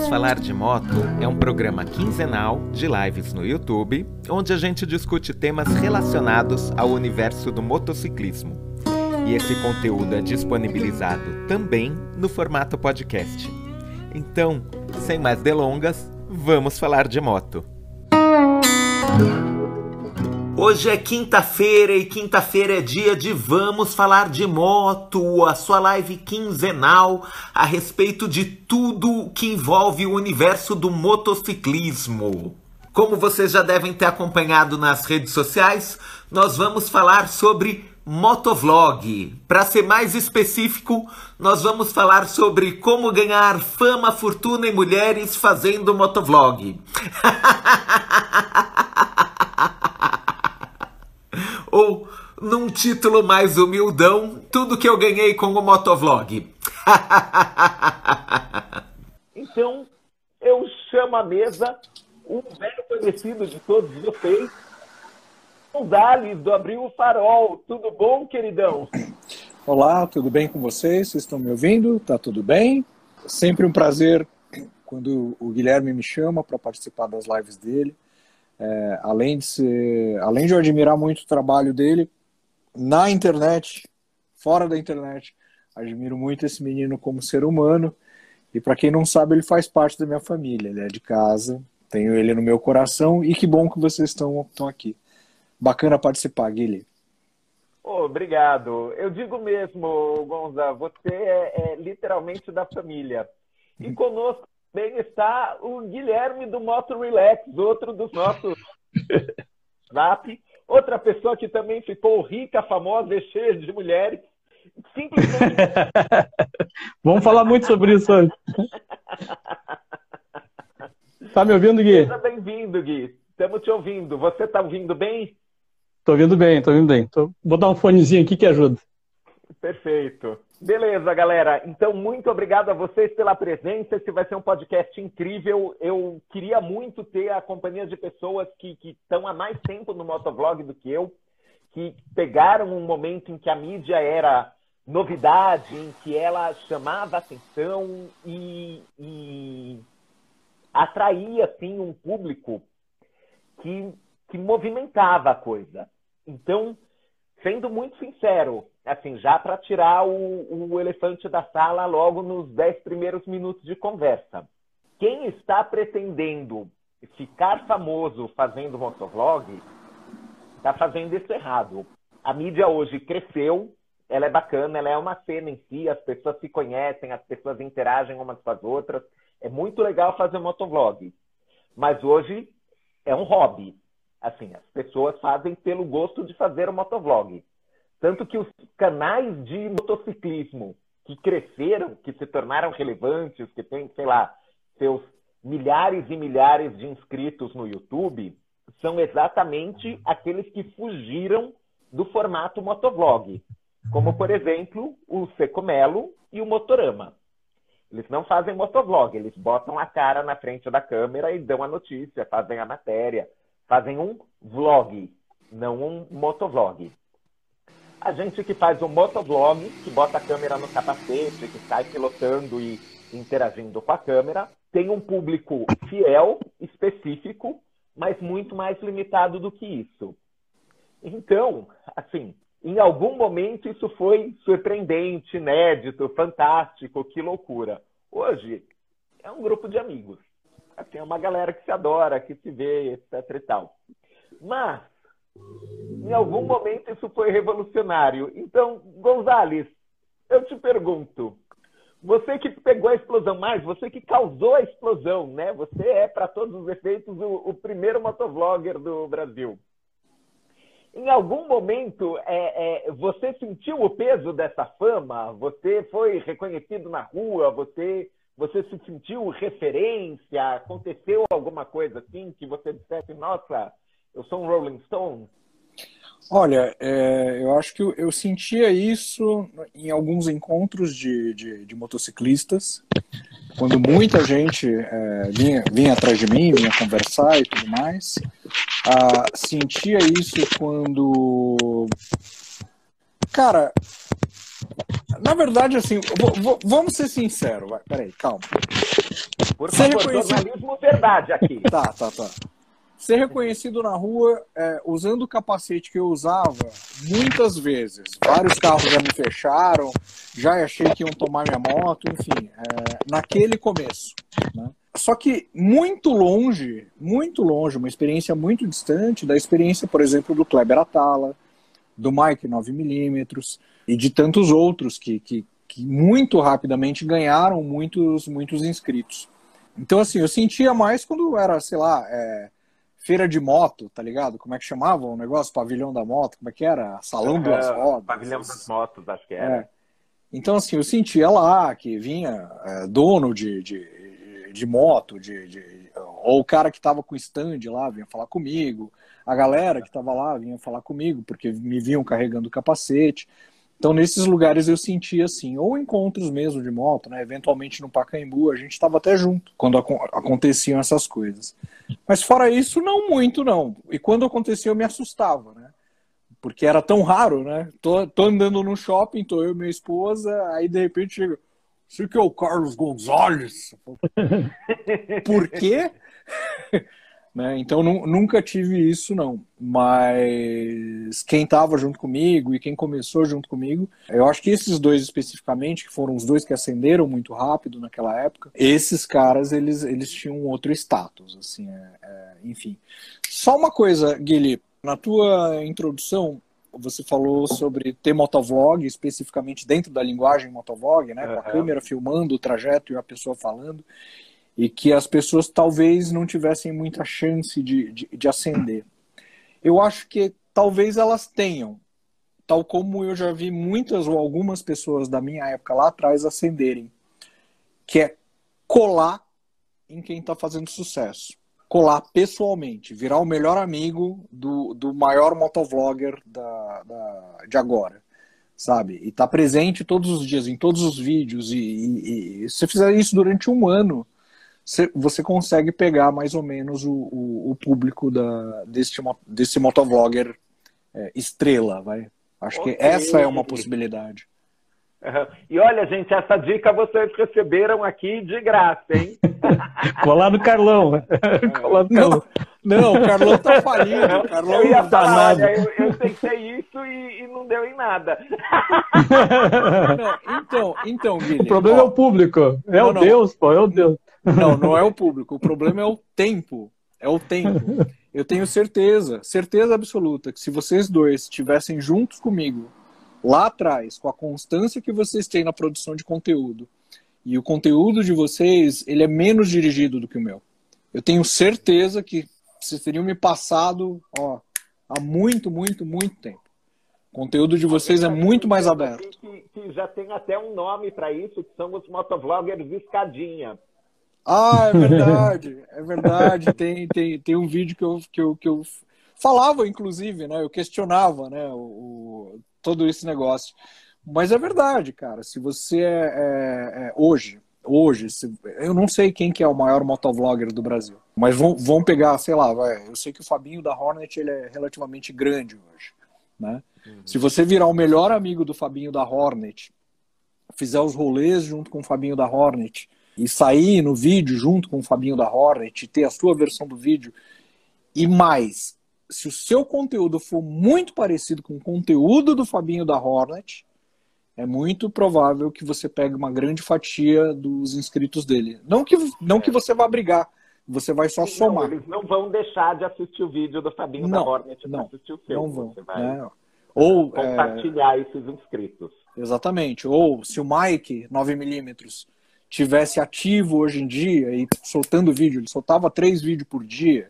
Vamos Falar de Moto é um programa quinzenal de lives no YouTube, onde a gente discute temas relacionados ao universo do motociclismo. E esse conteúdo é disponibilizado também no formato podcast. Então, sem mais delongas, vamos falar de moto. Hoje é quinta-feira e quinta-feira é dia de Vamos Falar de Moto, a sua live quinzenal a respeito de tudo que envolve o universo do motociclismo. Como vocês já devem ter acompanhado nas redes sociais, nós vamos falar sobre motovlog. Para ser mais específico, nós vamos falar sobre como ganhar fama, fortuna e mulheres fazendo motovlog. Ou, num título mais humildão, tudo que eu ganhei com o motovlog. então, eu chamo à mesa um velho conhecido de todos vocês, o Dali, do Abril Farol. Tudo bom, queridão? Olá, tudo bem com vocês? Vocês estão me ouvindo? Tá tudo bem? Sempre um prazer quando o Guilherme me chama para participar das lives dele. É, além de ser, além de eu admirar muito o trabalho dele na internet, fora da internet, admiro muito esse menino como ser humano. E para quem não sabe, ele faz parte da minha família. Ele é de casa, tenho ele no meu coração e que bom que vocês estão, estão aqui. Bacana participar, Guilherme. Oh, obrigado. Eu digo mesmo, Gonza, você é, é literalmente da família. E conosco também está o Guilherme do Moto Relax, outro dos nossos Zap. Outra pessoa que também ficou rica, famosa e cheia de mulheres. Simplesmente. Vamos falar muito sobre isso hoje. Tá me ouvindo, Gui? Seja bem-vindo, Gui. Estamos te ouvindo. Você está ouvindo bem? Tô ouvindo bem, tô ouvindo bem. Tô... Vou dar um fonezinho aqui que ajuda. Perfeito. Beleza, galera. Então, muito obrigado a vocês pela presença. Esse vai ser um podcast incrível. Eu queria muito ter a companhia de pessoas que estão há mais tempo no motovlog do que eu, que pegaram um momento em que a mídia era novidade, em que ela chamava atenção e, e atraía, assim, um público que, que movimentava a coisa. Então, sendo muito sincero, assim, já para tirar o, o elefante da sala logo nos dez primeiros minutos de conversa. Quem está pretendendo ficar famoso fazendo motovlog está fazendo isso errado. A mídia hoje cresceu, ela é bacana, ela é uma cena em si, as pessoas se conhecem, as pessoas interagem umas com as outras. É muito legal fazer motovlog. Mas hoje é um hobby. Assim, as pessoas fazem pelo gosto de fazer o motovlog. Tanto que os canais de motociclismo que cresceram, que se tornaram relevantes, que têm, sei lá, seus milhares e milhares de inscritos no YouTube, são exatamente aqueles que fugiram do formato motovlog. Como, por exemplo, o Secomelo e o Motorama. Eles não fazem motovlog, eles botam a cara na frente da câmera e dão a notícia, fazem a matéria, fazem um vlog, não um motovlog. A gente que faz o motovlog, que bota a câmera no capacete, que sai pilotando e interagindo com a câmera, tem um público fiel, específico, mas muito mais limitado do que isso. Então, assim, em algum momento isso foi surpreendente, inédito, fantástico, que loucura. Hoje é um grupo de amigos. Assim, é uma galera que se adora, que se vê, etc e tal. Mas em algum momento isso foi revolucionário. Então, Gonzales, eu te pergunto, você que pegou a explosão mais, você que causou a explosão, né? Você é, para todos os efeitos, o, o, primeiro motovlogger do Brasil. Em algum momento, é, é, você sentiu o peso dessa fama? Você foi reconhecido na rua? Você, você se sentiu referência? Aconteceu alguma coisa assim que você dissesse, nossa, eu sou um Rolling Stone? Olha, é, eu acho que eu, eu, sentia isso em alguns encontros de, de, de motociclistas, quando muita gente é, vinha, vinha atrás de mim, vinha conversar e tudo mais. Ah, sentia isso quando. Cara, na verdade, assim, vamos ser sinceros, vai, peraí, calma. Por favor, jornalismo verdade aqui. Tá, tá, tá. Ser reconhecido na rua é, usando o capacete que eu usava muitas vezes. Vários carros já me fecharam, já achei que iam tomar minha moto, enfim, é, naquele começo. Né? Só que muito longe, muito longe, uma experiência muito distante da experiência, por exemplo, do Kleber Atala, do Mike 9mm e de tantos outros que, que, que muito rapidamente ganharam muitos, muitos inscritos. Então, assim, eu sentia mais quando era, sei lá, é, feira de moto, tá ligado? Como é que chamava o negócio? Pavilhão da moto, como é que era? Salão é, das rodas. Pavilhão das motos, acho que era. É. Então, assim, eu sentia lá que vinha é, dono de, de, de moto, de, de, ou o cara que estava com stand lá vinha falar comigo, a galera que estava lá vinha falar comigo, porque me viam carregando o capacete. Então, nesses lugares eu sentia assim, ou encontros mesmo de moto, né? Eventualmente no Pacaembu, a gente estava até junto quando ac aconteciam essas coisas. Mas fora isso, não muito, não. E quando acontecia, eu me assustava, né? Porque era tão raro, né? Tô, tô andando no shopping, tô eu e minha esposa, aí de repente chega. Você que é o Carlos Gonzalez? Por quê? Né? Então nunca tive isso não, mas quem estava junto comigo e quem começou junto comigo, eu acho que esses dois especificamente, que foram os dois que ascenderam muito rápido naquela época, esses caras eles, eles tinham outro status, assim, é, é, enfim. Só uma coisa, Guilherme, na tua introdução você falou sobre ter motovlog, especificamente dentro da linguagem motovlog, né, com a câmera filmando o trajeto e a pessoa falando e que as pessoas talvez não tivessem muita chance de, de, de ascender. Eu acho que talvez elas tenham, tal como eu já vi muitas ou algumas pessoas da minha época lá atrás ascenderem, que é colar em quem está fazendo sucesso. Colar pessoalmente, virar o melhor amigo do, do maior motovlogger da, da, de agora, sabe? E tá presente todos os dias, em todos os vídeos. E, e, e se você fizer isso durante um ano, você consegue pegar mais ou menos o, o, o público da, desse, desse motovlogger é, estrela, vai. Acho okay. que essa é uma possibilidade. Uhum. E olha, gente, essa dica vocês receberam aqui de graça, hein? Colar no Carlão. Colar no Carlão. Não, não, o Carlão tá falido. O Carlão eu ia tá falar, olha, eu, eu tentei isso e, e, não deu em nada. Não, então, então, Guilherme. O problema ó, é o público. É o Deus, pô, é o Deus. Não, não é o público. O problema é o tempo. É o tempo. Eu tenho certeza, certeza absoluta, que se vocês dois estivessem juntos comigo lá atrás, com a constância que vocês têm na produção de conteúdo, e o conteúdo de vocês, ele é menos dirigido do que o meu. Eu tenho certeza que vocês teriam me passado ó, há muito, muito, muito tempo. O conteúdo de vocês é muito mais aberto. Que, que já tem até um nome para isso, que são os motovloggers escadinha. Ah, é verdade, é verdade. Tem, tem, tem um vídeo que eu, que, eu, que eu falava, inclusive, né? Eu questionava, né? O, o todo esse negócio. Mas é verdade, cara. Se você é, é, é hoje, hoje, se, eu não sei quem que é o maior motovlogger do Brasil, mas vão, vão pegar, sei lá, vai, eu sei que o Fabinho da Hornet ele é relativamente grande hoje, né? Uhum. Se você virar o melhor amigo do Fabinho da Hornet, fizer os rolês junto com o Fabinho da Hornet, e sair no vídeo junto com o Fabinho da Hornet, ter a sua versão do vídeo, e mais, se o seu conteúdo for muito parecido com o conteúdo do Fabinho da Hornet, é muito provável que você pegue uma grande fatia dos inscritos dele. Não que, não que você vá brigar, você vai só somar. Não, eles não vão deixar de assistir o vídeo do Fabinho não, da Hornet não, assistir o seu. Não vão. Você vai né? Ou, compartilhar é... esses inscritos. Exatamente. Ou se o Mike 9mm tivesse ativo hoje em dia e soltando vídeo, ele soltava três vídeos por dia,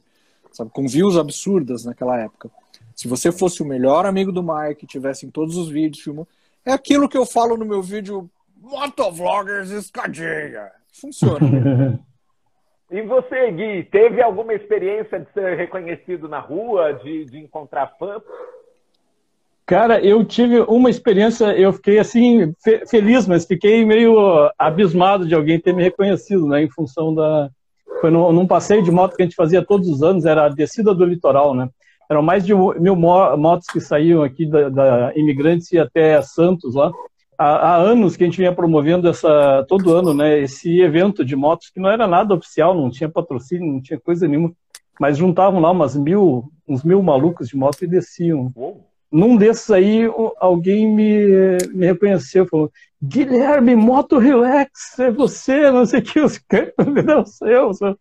sabe, com views absurdas naquela época. Se você fosse o melhor amigo do Mike, tivesse em todos os vídeos, filmando, é aquilo que eu falo no meu vídeo Motovloggers escadinha. Funciona. E você, Gui, teve alguma experiência de ser reconhecido na rua, de, de encontrar fã? Cara, eu tive uma experiência, eu fiquei assim, fe feliz, mas fiquei meio abismado de alguém ter me reconhecido, né, em função da... Foi no, num passeio de moto que a gente fazia todos os anos, era a descida do litoral, né? Eram mais de mil motos que saíam aqui da, da Imigrantes e até Santos lá. há, há, anos que a gente vinha promovendo essa, todo ano, né, esse evento de motos que não era nada oficial, não tinha patrocínio, não tinha coisa nenhuma, mas juntavam lá umas mil, uns mil malucos de moto e desciam. Uou. Num desses aí, alguém me, me reconheceu, falou, Guilherme, moto relax, é você, não sei o que, os caras, meu Deus do céu.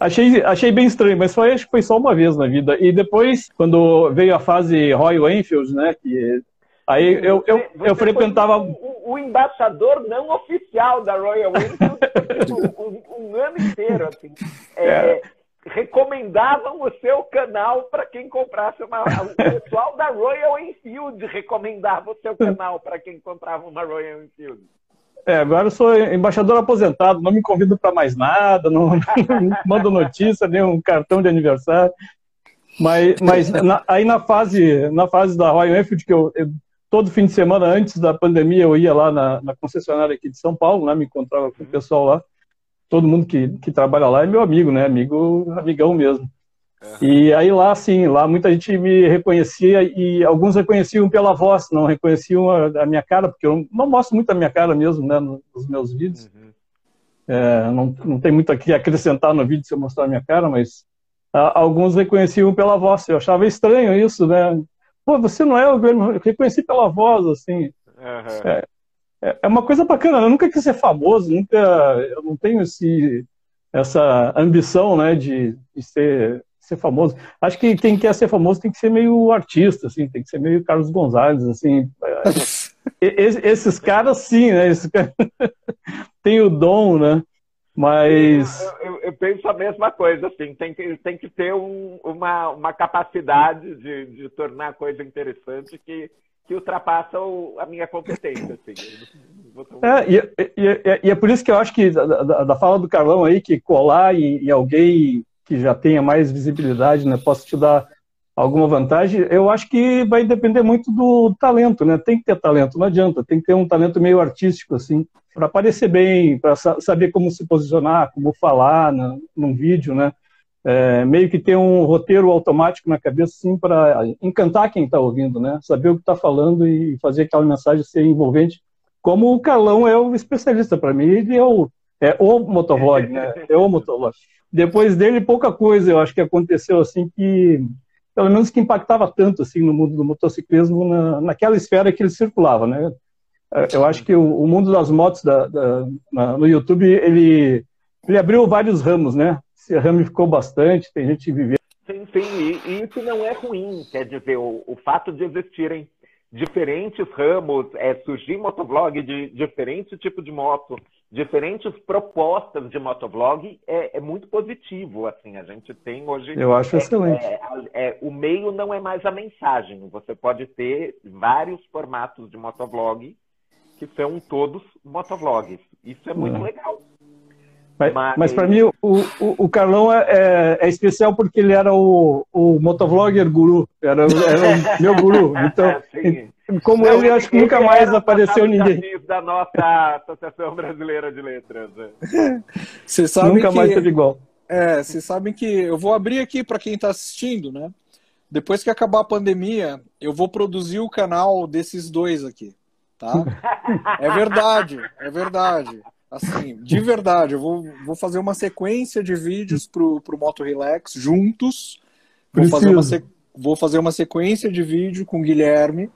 Achei, achei bem estranho, mas foi, acho que foi só uma vez na vida. E depois, quando veio a fase Royal Enfield, né, que Aí eu, eu, eu, eu frequentava. O, o, embaixador não oficial da Royal Enfield um, um, ano inteiro. Assim. É, é. Recomendavam o seu canal para quem comprasse uma. O pessoal da Royal Enfield recomendava o seu canal para quem comprava uma Royal Enfield. É, agora eu sou embaixador aposentado, não me convido para mais nada, não, não mando notícia, nem um cartão de aniversário. Mas, mas na, aí na fase, na fase da Royal Enfield, que eu, eu todo fim de semana antes da pandemia eu ia lá na, na concessionária aqui de São Paulo, né? Me encontrava com o pessoal lá. Todo mundo que, que trabalha lá é meu amigo, né? Amigo, amigão mesmo. E aí lá, sim, lá muita gente me reconhecia e alguns reconheciam pela voz, não reconheciam a, a minha cara, porque eu não mostro muito a minha cara mesmo, né, nos meus vídeos. Uhum. É, não, não tem muito aqui a acrescentar no vídeo se eu mostrar a minha cara, mas a, alguns reconheciam pela voz. Eu achava estranho isso, né? pô, você não é o Guilherme, eu reconheci pela voz, assim. Uhum. É, é, uma coisa bacana, eu nunca quis ser famoso, nunca, eu não tenho esse, essa ambição, né, de, de ser, ser famoso. Acho que quem quer ser famoso tem que ser meio artista, assim, tem que ser meio Carlos Gonzalez, assim. esses caras, sim, né, esses caras tem o dom, né, mas. Eu, eu, eu, penso a mesma coisa, assim, tem que, tem que ter um, uma, uma capacidade de, de tornar a coisa interessante que, que ultrapassa o, a minha competência. Assim. É, e, e, e, é por isso que eu acho que da, da, da fala do Carlão aí, que colar em, em, alguém que já tenha mais visibilidade, né, possa te dar alguma vantagem, eu acho que vai depender muito do talento, né? Tem que ter talento, não adianta, tem que ter um talento meio artístico, assim para aparecer bem, para saber como se posicionar, como falar no, num vídeo, né? É, meio que ter um roteiro automático na cabeça, assim, para encantar quem está ouvindo, né? Saber o que está falando e fazer aquela mensagem ser envolvente. Como o Carlão é o especialista para mim, ele é o, é o motovlog, né? É o motovlog. Depois dele, pouca coisa, eu acho que aconteceu assim que, pelo menos que impactava tanto assim no mundo do motociclismo na, naquela esfera que ele circulava, né? eu acho que o, o mundo das motos da, da, na, no YouTube, ele, ele abriu vários ramos, né? Se ramificou bastante, tem gente vivendo. Sim, sim, e, isso não é ruim, quer dizer, o, o fato de existirem diferentes ramos, é, surgir motovlog de diferentes tipos de moto, diferentes propostas de motovlog, é, é, muito positivo, assim, a gente tem hoje... Eu acho é, excelente. É, é, o meio não é mais a mensagem, você pode ter vários formatos de motovlog que são todos motovlogs. Isso é muito legal. Mas, mas... mas para mim, o, o, o Carlão é, é, é, especial porque ele era o, o motovlogger guru, era, era o meu guru. Então, como ele, acho que nunca mais apareceu ninguém. da nossa Associação Brasileira de Letras. Né? nunca que, mais teve igual. É, vocês sabem que eu vou abrir aqui para quem está assistindo, né? Depois que acabar a pandemia, eu vou produzir o canal desses dois aqui tá? É verdade, é verdade. Assim, de verdade, eu vou, vou fazer uma sequência de vídeos pro, pro Moto Relax juntos. Vou fazer, uma vou fazer uma sequência de vídeo com o Guilherme.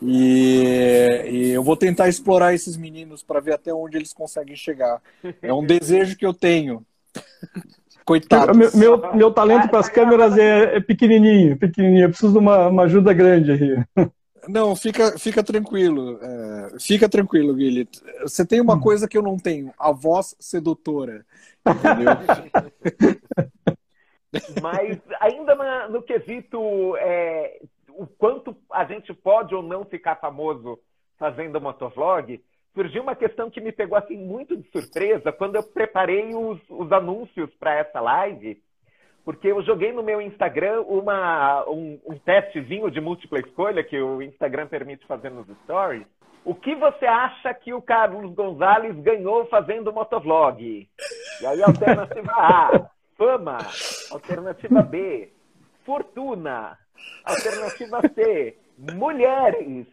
E, e eu vou tentar explorar esses meninos para ver até onde eles conseguem chegar. É um desejo que eu tenho. Coitado. Meu, meu, meu, talento para as câmeras é, é, pequenininho, pequenininho. Eu preciso de uma, uma ajuda grande aí. Não, fica, fica tranquilo. É, fica tranquilo, Guilherme. Você tem uma hum. coisa que eu não tenho: a voz sedutora. Entendeu? Mas ainda na, no quesito é, o quanto a gente pode ou não ficar famoso fazendo motovlog, surgiu uma questão que me pegou assim muito de surpresa quando eu preparei os, os anúncios para essa live porque eu joguei no meu Instagram uma, um, um testezinho de múltipla escolha que o Instagram permite fazer nos stories. O que você acha que o Carlos Gonzalez ganhou fazendo motovlog? E aí, alternativa A, fama. Alternativa B, fortuna. Alternativa C, mulheres.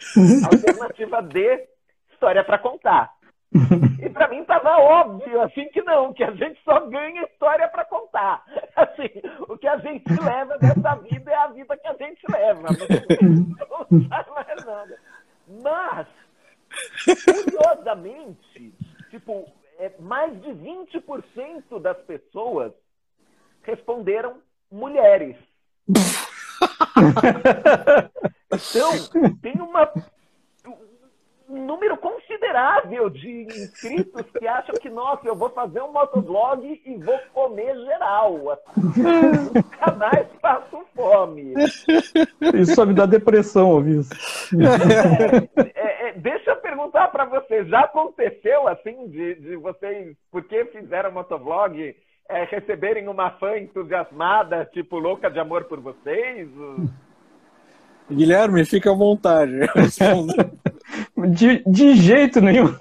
Alternativa D, história para contar. E para mim estava óbvio, assim, que não, que a gente só ganha história para contar. Assim, o que a gente leva dessa vida é a vida que a gente leva. Não, não mais nada. Mas, curiosamente, tipo, é, mais de 20% das pessoas responderam mulheres. então, tem uma, um número considerável de inscritos que acham que, nossa, eu vou fazer um motovlog e vou comer geral. Assim, nunca mais passo fome. Isso só me dá depressão ouvir isso. É, é, é, deixa eu perguntar para vocês, já aconteceu assim de, de vocês, porque fizeram motovlog, é, receberem uma fã entusiasmada, tipo louca de amor por vocês? Guilherme, fica à vontade. de, de jeito nenhum.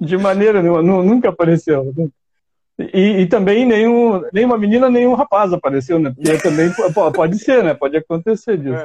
de maneira nenhuma, nunca apareceu. E, e, também nenhum, nenhuma menina, nenhum rapaz apareceu, né? Porque também pode ser, né? Pode acontecer disso.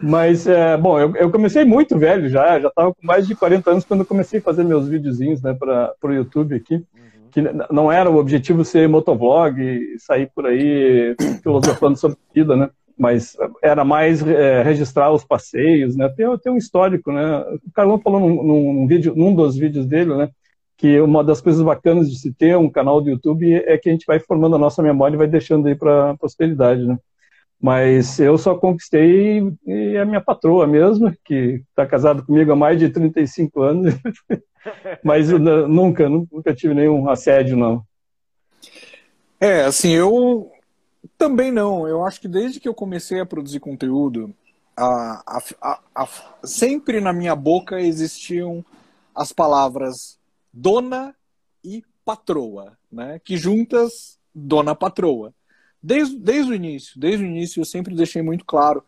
Mas, é, bom, eu, eu, comecei muito velho já, já estava com mais de 40 anos quando eu comecei a fazer meus videozinhos né, para o YouTube aqui. Uhum. Que não era o objetivo ser motovlog, sair por aí filosofando sobre vida, né? Mas era mais é, registrar os passeios, né? Tem, tem um histórico, né? O Carlão falou num, num, vídeo, num dos vídeos dele, né? Que uma das coisas bacanas de se ter um canal do YouTube é que a gente vai formando a nossa memória e vai deixando aí para a posteridade, né? Mas eu só conquistei a minha patroa mesmo, que está casada comigo há mais de 35 anos. Mas nunca, nunca tive nenhum assédio, não. É, assim, eu também não. Eu acho que desde que eu comecei a produzir conteúdo, a, a, a, sempre na minha boca existiam as palavras dona e patroa, né? Que juntas, dona patroa. Desde, desde o início, desde o início eu sempre deixei muito claro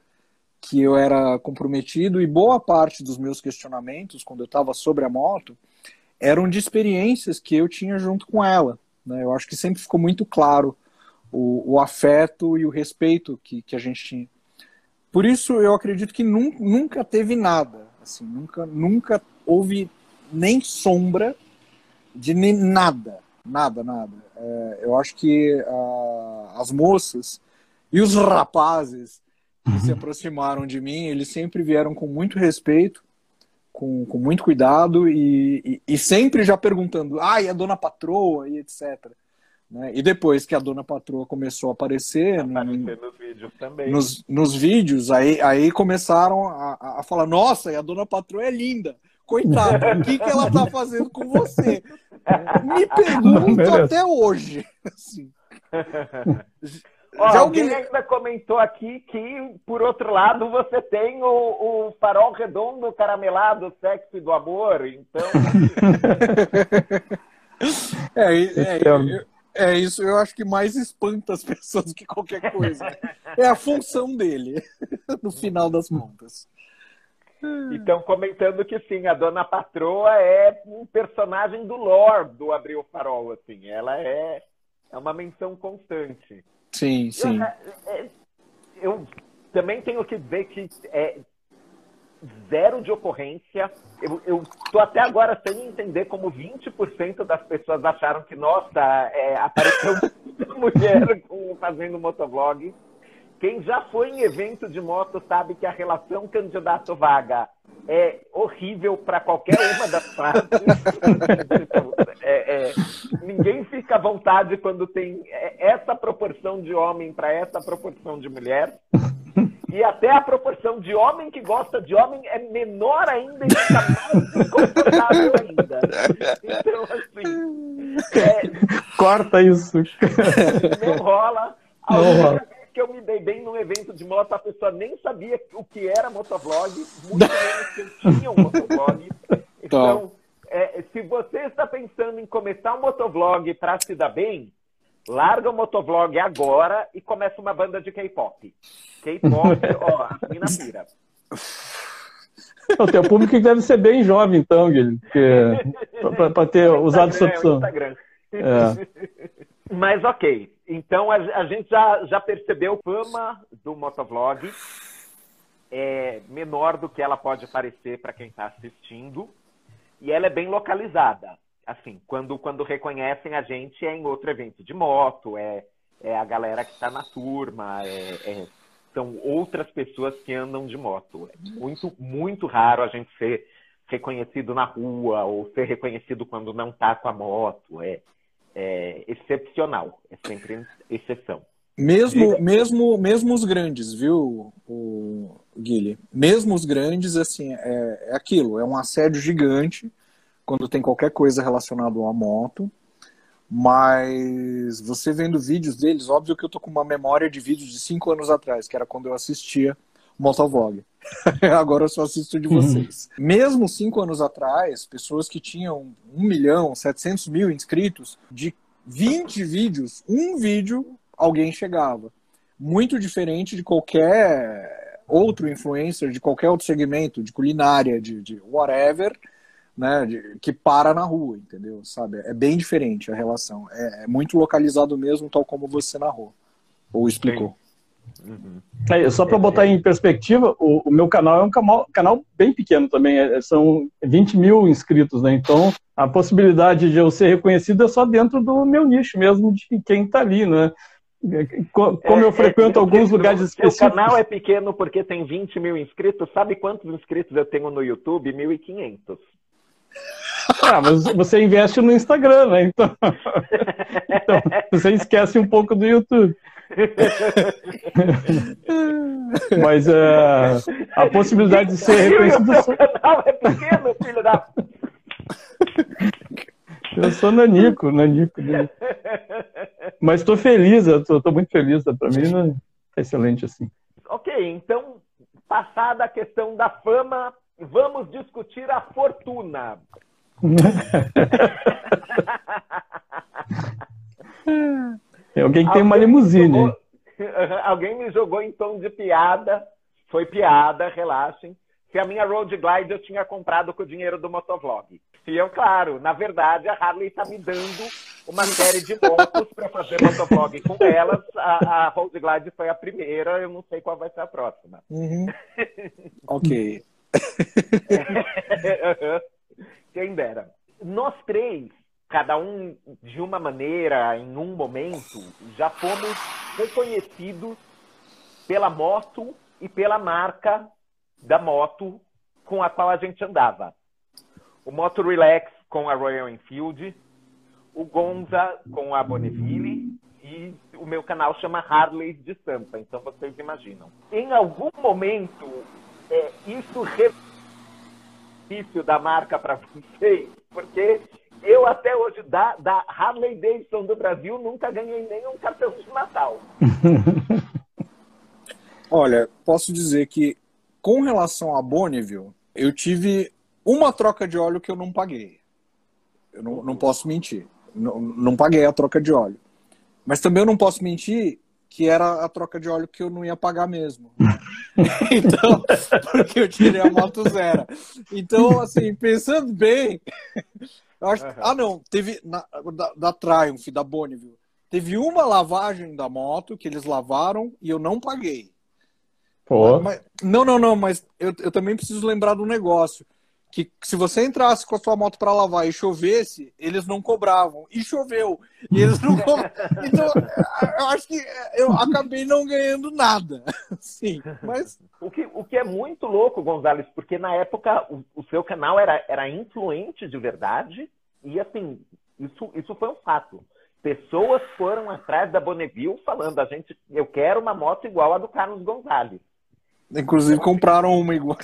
que eu era comprometido e boa parte dos meus questionamentos quando eu estava sobre a moto eram de experiências que eu tinha junto com ela. Né? Eu acho que sempre ficou muito claro o, o afeto e o respeito que, que a gente tinha. Por isso eu acredito que nunca, nunca teve nada, assim, nunca, nunca houve nem sombra de nem nada, nada, nada. É, eu acho que uh, as moças e os rapazes que se uhum. aproximaram de mim, eles sempre vieram com muito respeito, com, com muito cuidado e, e, e sempre já perguntando, ah, e a dona patroa e etc. Né? E depois que a dona patroa começou a aparecer, no, nos vídeos também. Nos, nos vídeos, aí, aí começaram a, a falar, nossa, e a dona patroa é linda coitada, o que, que ela tá fazendo com você? Me pergunto até hoje. Assim. Ó, alguém ainda comentou aqui que, por outro lado, você tem o, o farol redondo caramelado sexy do amor, então. é, é, é, é, isso, eu acho que mais espanta as pessoas que qualquer coisa. É a função dele, no final das contas. Então, comentando que sim, a Dona Patroa é um personagem do lore do Abril Farol, assim. Ela é, é uma menção constante. Sim, sim. Eu, é, eu também tenho que dizer que é zero de ocorrência. Eu, eu tô até agora sem entender como 20% das pessoas acharam que, nossa, é, apareceu mulher fazendo motovlog. Quem já foi em evento de moto sabe que a relação candidato-vaga é horrível para qualquer uma das partes. é, é, ninguém fica à vontade quando tem essa proporção de homem para essa proporção de mulher. E até a proporção de homem que gosta de homem é menor ainda e fica mais desconfortável ainda. Então, assim. É, Corta isso. Não rola. Não rola que eu me dei bem num evento de moto, a pessoa nem sabia o que era motovlog, muito menos que eu tinha um motovlog. Então, é, se você está pensando em começar um motovlog para se dar bem, larga o motovlog agora e começa uma banda de K-pop. K-pop, ó, a mina pira. O teu público deve ser bem jovem, então, Guilherme, para ter usado essa opção. É. Mas ok. Então a, a, gente já, já percebeu fama do motovlog. é menor do que ela pode parecer para quem está assistindo e ela é bem localizada. Assim, quando, quando reconhecem a gente é em outro evento de moto, é, é a galera que está na turma, é, é, são outras pessoas que andam de moto. É muito, muito raro a gente ser reconhecido na rua ou ser reconhecido quando não está com a moto. É, é excepcional, é sempre exceção. Mesmo, mesmo, mesmo os grandes, viu, o Guilherme? Mesmo os grandes, assim, é, é aquilo, é um assédio gigante quando tem qualquer coisa relacionada à moto. Mas você vendo vídeos deles, óbvio que eu tô com uma memória de vídeos de cinco anos atrás, que era quando eu assistia Motovlog. Agora eu só assisto de uhum. vocês. Uhum. Mesmo cinco anos atrás, pessoas que tinham um milhão, 700 mil inscritos, de 20 vídeos, um vídeo alguém chegava. Muito diferente de qualquer outro influencer, de qualquer outro segmento, de culinária, de, de whatever, né, de, que para na rua, entendeu? Sabe? É bem diferente a relação. É, é muito localizado mesmo, tal como você narrou ou explicou. Uhum. É, só para botar em perspectiva, o, o, meu canal é um canal, canal bem pequeno também, é, são 20 mil inscritos, né? Então a possibilidade de eu ser reconhecido é só dentro do meu nicho mesmo, de quem está ali, né? Como é, eu frequento é, alguns lugares específicos. O canal é pequeno porque tem 20 mil inscritos. Sabe quantos inscritos eu tenho no YouTube? 1.500. Ah, mas você investe no Instagram, né? Então, então você esquece um pouco do YouTube. mas uh, a possibilidade de ser reconhecido. O canal é pequeno, filho da. Eu sou nanico, nanico. Né? Mas estou feliz, estou muito feliz. Para mim, né? é excelente assim. Ok, então, passada a questão da fama, vamos discutir a fortuna. É alguém que tem uma limusine. Jogou... Alguém me jogou em tom de piada. Foi piada, relaxem. Se a minha Road Glide eu tinha comprado com o dinheiro do motovlog. E eu, claro, na verdade, a Harley está me dando uma série de motos para fazer motovlog com elas. A, a Road Glide foi a primeira, eu não sei qual vai ser a próxima. Uhum. ok. Quem dera. Nós três, cada um de uma maneira, em um momento, já fomos reconhecidos pela moto e pela marca da moto com a qual a gente andava. O Moto Relax com a Royal Enfield, o Gonza com a Bonneville e o meu canal chama Harley de Sampa, então vocês imaginam. Em algum momento, é, isso benefício da marca para vocês, porque eu até hoje, da, da Harley Davidson do Brasil, nunca ganhei nenhum cartão de Natal. Olha, posso dizer que com relação a Bonneville, eu tive uma troca de óleo que eu não paguei. Eu não, não posso mentir. Não, não paguei a troca de óleo. Mas também eu não posso mentir que era a troca de óleo que eu não ia pagar mesmo. então, porque eu tirei a moto zero. Então, assim, pensando bem, eu acho uhum. ah não, teve na, da, da Triumph, da Bonneville, teve uma lavagem da moto que eles lavaram e eu não paguei. Pô. Mas, não, não, não, mas eu, eu também preciso lembrar do negócio que se você entrasse com a sua moto para lavar e chovesse, eles não cobravam. E choveu. E eles não cobravam. Então, eu acho que eu acabei não ganhando nada. Sim, mas... O que, o que é muito louco, Gonzalez, porque na época o, o seu canal era, era influente de verdade e, assim, isso, isso foi um fato. Pessoas foram atrás da Bonneville falando, a gente, eu quero uma moto igual a do Carlos Gonzalez. Inclusive compraram uma igual.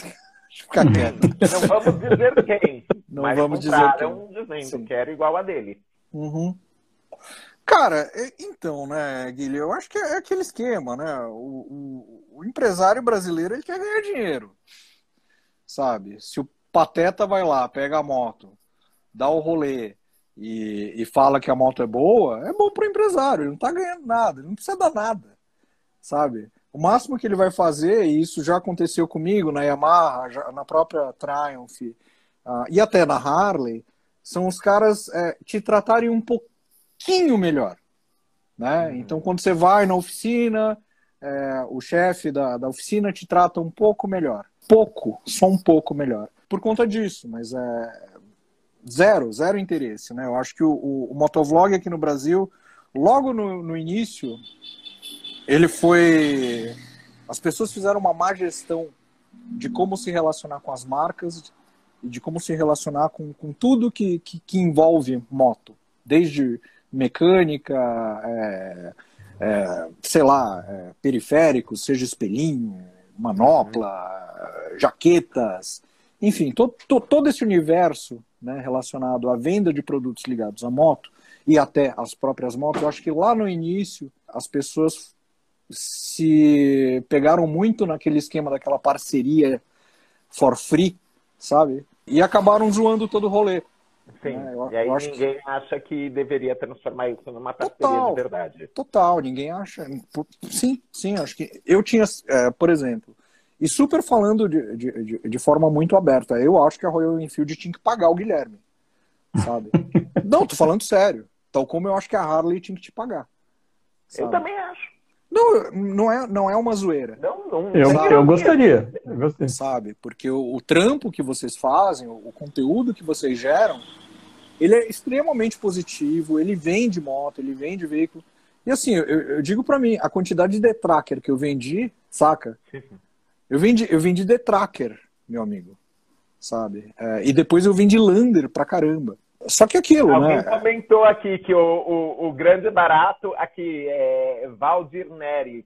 Ficar quieto. Não vamos dizer quem. Não mas vamos dizer quem. dizendo, Sim. quero igual a dele. Uhum. Cara, então, né, Guilherme, eu acho que é aquele esquema, né? O, o, o, empresário brasileiro ele quer ganhar dinheiro, sabe? Se o Pateta vai lá, pega a moto, dá o rolê e, e fala que a moto é boa, é bom pro empresário, ele não tá ganhando nada, ele não precisa dar nada, sabe? O máximo que ele vai fazer, e isso já aconteceu comigo na Yamaha, já, na própria Triumph uh, e até na Harley, são os caras é, te tratarem um pouquinho melhor. Né? Uhum. Então, quando você vai na oficina, é, o chefe da, da oficina te trata um pouco melhor. Pouco, só um pouco melhor. Por conta disso, mas é zero, zero interesse. Né? Eu acho que o, o, o motovlog aqui no Brasil, logo no, no início, ele foi. As pessoas fizeram uma má gestão de como se relacionar com as marcas e de como se relacionar com, com tudo que, que, que envolve moto, desde mecânica, é, é, sei lá, é, periféricos, seja espelhinho, manopla, jaquetas, enfim, to, to, todo esse universo né, relacionado à venda de produtos ligados à moto e até as próprias motos, eu acho que lá no início as pessoas se pegaram muito naquele esquema daquela parceria for free, sabe? E acabaram zoando todo o rolê. Sim, é, eu, e aí ninguém que... acha que deveria transformar isso numa parceria total, de verdade. Total, ninguém acha. Sim, sim, acho que eu tinha, é, por exemplo, e super falando de, de, de, forma muito aberta, eu acho que a Royal Enfield tinha que pagar o Guilherme, sabe? Não, tô falando sério. Tal como eu acho que a Harley tinha que te pagar. Sabe? Eu também acho. Não, não é, não é uma zoeira. Não, não. Eu, eu gostaria. Eu gostaria. Sabe? Porque o, o, trampo que vocês fazem, o, o, conteúdo que vocês geram, ele é extremamente positivo, ele vende moto, ele vende veículo. E assim, eu, eu digo para mim, a quantidade de tracker que eu vendi, saca? Eu vendi, eu vendi The Tracker, meu amigo, sabe? É, e depois eu vendi Lander pra caramba. Só que aquilo, Alguém né? comentou aqui que o, o, o grande barato aqui é Valdir Neri.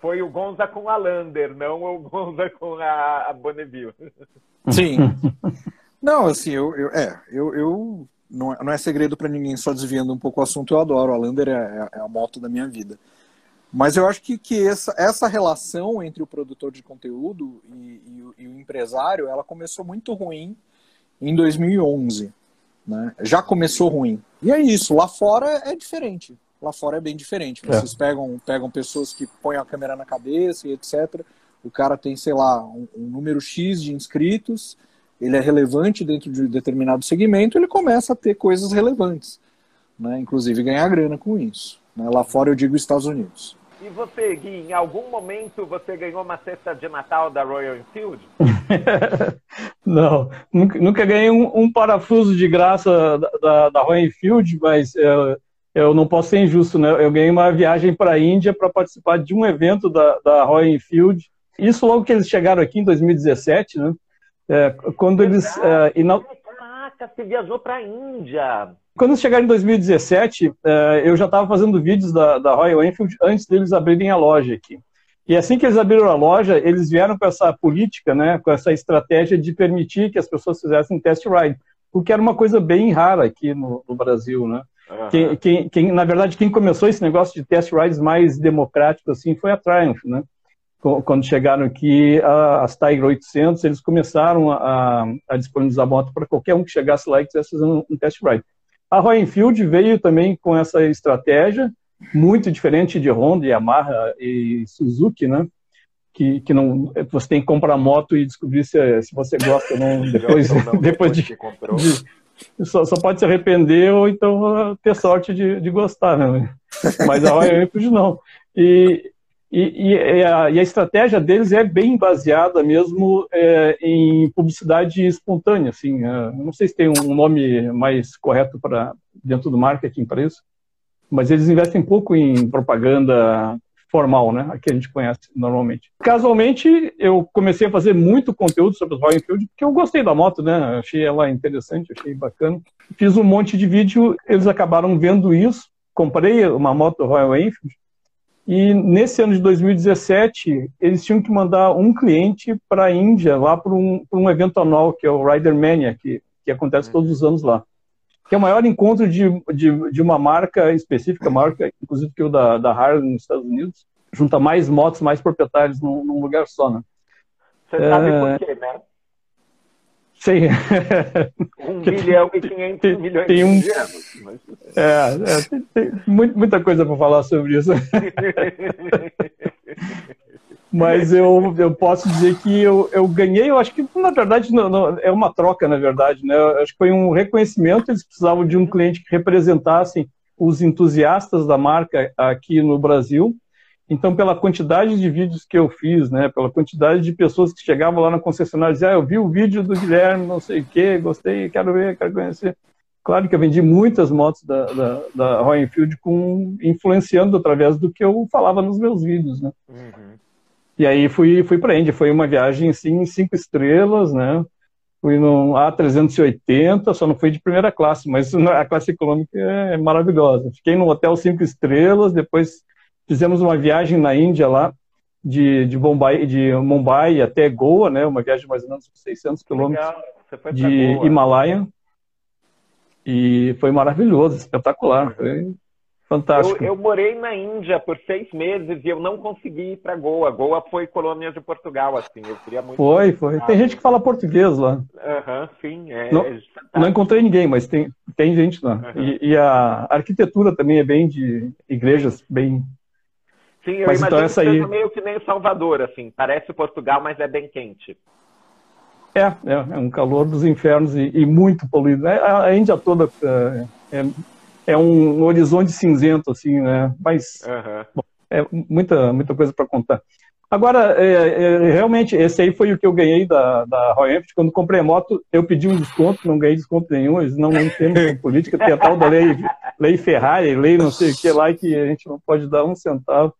Foi o Gonza com a Lander, não o Gonza com a, a Bonneville. Sim. não, assim, eu, eu é, eu, eu não, é, não é segredo para ninguém, só desviando um pouco o assunto, eu adoro. A Lander é, é a moto da minha vida. Mas eu acho que, que essa, essa relação entre o produtor de conteúdo e, e, e, o empresário, ela começou muito ruim em 2011. Né? Já começou ruim. E é isso, lá fora é diferente. Lá fora é bem diferente. É. Vocês é. pegam, pegam pessoas que põem a câmera na cabeça e etc. O cara tem, sei lá, um, um número X de inscritos, ele é relevante dentro de um determinado segmento, ele começa a ter coisas relevantes. Né? Inclusive ganhar grana com isso. Né? Lá fora eu digo Estados Unidos. E você, Gui, em algum momento você ganhou uma cesta de Natal da Royal Enfield? Não, nunca, nunca ganhei um, um, parafuso de graça da, da, da Royal Enfield, mas eu, eu, não posso ser injusto, né? Eu ganhei uma viagem para a Índia para participar de um evento da, da Royal Enfield. Isso logo que eles chegaram aqui em 2017, né? É, quando eles... É, Caraca, você viajou para a Índia! Quando chegaram em 2017, eh, eu já estava fazendo vídeos da, da Royal Enfield antes deles abrirem a loja aqui. E assim que eles abriram a loja, eles vieram com essa política, né, com essa estratégia de permitir que as pessoas fizessem test ride, o que era uma coisa bem rara aqui no, no Brasil, né? Uhum. Quem, quem, quem, na verdade, quem começou esse negócio de test rides mais democrático assim foi a Triumph, né? Quando chegaram aqui as Tiger 800, eles começaram a, a disponibilizar moto para qualquer um que chegasse lá e quisesse fazer um, um test ride. A Royal Enfield veio também com essa estratégia, muito diferente de Honda, Yamaha e Suzuki, né? Que, que não, você tem que comprar moto e descobrir se, se você gosta ou não depois, não, depois, depois de, de só, só, pode se arrepender ou então ter sorte de, de gostar, né? Mas a Royal Enfield não. E, e, e, a, e, a, estratégia deles é bem baseada mesmo é, em publicidade espontânea. Assim, é, não sei se tem um nome mais correto para dentro do marketing para isso, mas eles investem pouco em propaganda formal, né? A que a gente conhece normalmente. Casualmente, eu comecei a fazer muito conteúdo sobre o Royal Enfield porque eu gostei da moto, né? Achei ela interessante, achei bacana. Fiz um monte de vídeo, eles acabaram vendo isso. Comprei uma moto Royal Enfield e nesse ano de 2017, eles tinham que mandar um cliente para a Índia, lá para um, um, evento anual, que é o Rider Mania, que, que acontece todos os anos lá. Que é o maior encontro de, de, de uma marca específica, marca, inclusive que o da, da Harley nos Estados Unidos, junta mais motos, mais proprietários num, num lugar só, né? Você é... sabe por quê, né? Sim. Um milhão e quinhentos milhões tem um... de anos. Mas... É, é tem, tem, muita coisa para falar sobre isso. Mas eu, eu posso dizer que eu, eu ganhei, eu acho que na verdade não, não, é uma troca, na verdade, né? Eu acho que foi um reconhecimento, eles precisavam de um cliente que representasse os entusiastas da marca aqui no Brasil Então, pela quantidade de vídeos que eu fiz, né, pela quantidade de pessoas que chegavam lá na concessionária e diziam, ah, eu vi o vídeo do Guilherme, não sei o quê, gostei, quero ver, quero conhecer. Claro que eu vendi muitas motos da, da, da Royal Enfield com, influenciando através do que eu falava nos meus vídeos, né. Uhum. E aí fui, fui para a Índia, foi uma viagem, assim, cinco estrelas, né, fui no A380, só não fui de primeira classe, mas a classe econômica é maravilhosa. Fiquei no hotel cinco estrelas, depois fizemos uma viagem na Índia lá, de, de, Mumbai, de Mumbai até Goa, né, uma viagem de mais ou menos 600 quilômetros de Himalaia. E foi maravilhoso, espetacular, foi Fantástico. Eu, eu, morei na Índia por seis meses e eu não consegui ir para Goa. Goa foi colônia de Portugal, assim. Eu queria muito. Foi, foi. Tem gente que fala português lá. Aham, uhum, sim. É, não, não, encontrei ninguém, mas tem, tem gente lá. Uhum. E, e, a arquitetura também é bem de igrejas, bem. Sim, eu mas então imagino então essa aí... meio que nem Salvador, assim. Parece Portugal, mas é bem quente. É, é, é um calor dos infernos e, e muito poluído. É, a, a Índia toda é, é é um horizonte cinzento, assim, né? Mas uhum. bom, é muita, muita coisa para contar. Agora, é, é, realmente, esse aí foi o que eu ganhei da, da Royal Enfield. Quando comprei a moto, eu pedi um desconto, não ganhei desconto nenhum. Eles não entendem política. Tem a tal da lei, lei Ferrari, lei não sei o que lá, que a gente não pode dar um centavo.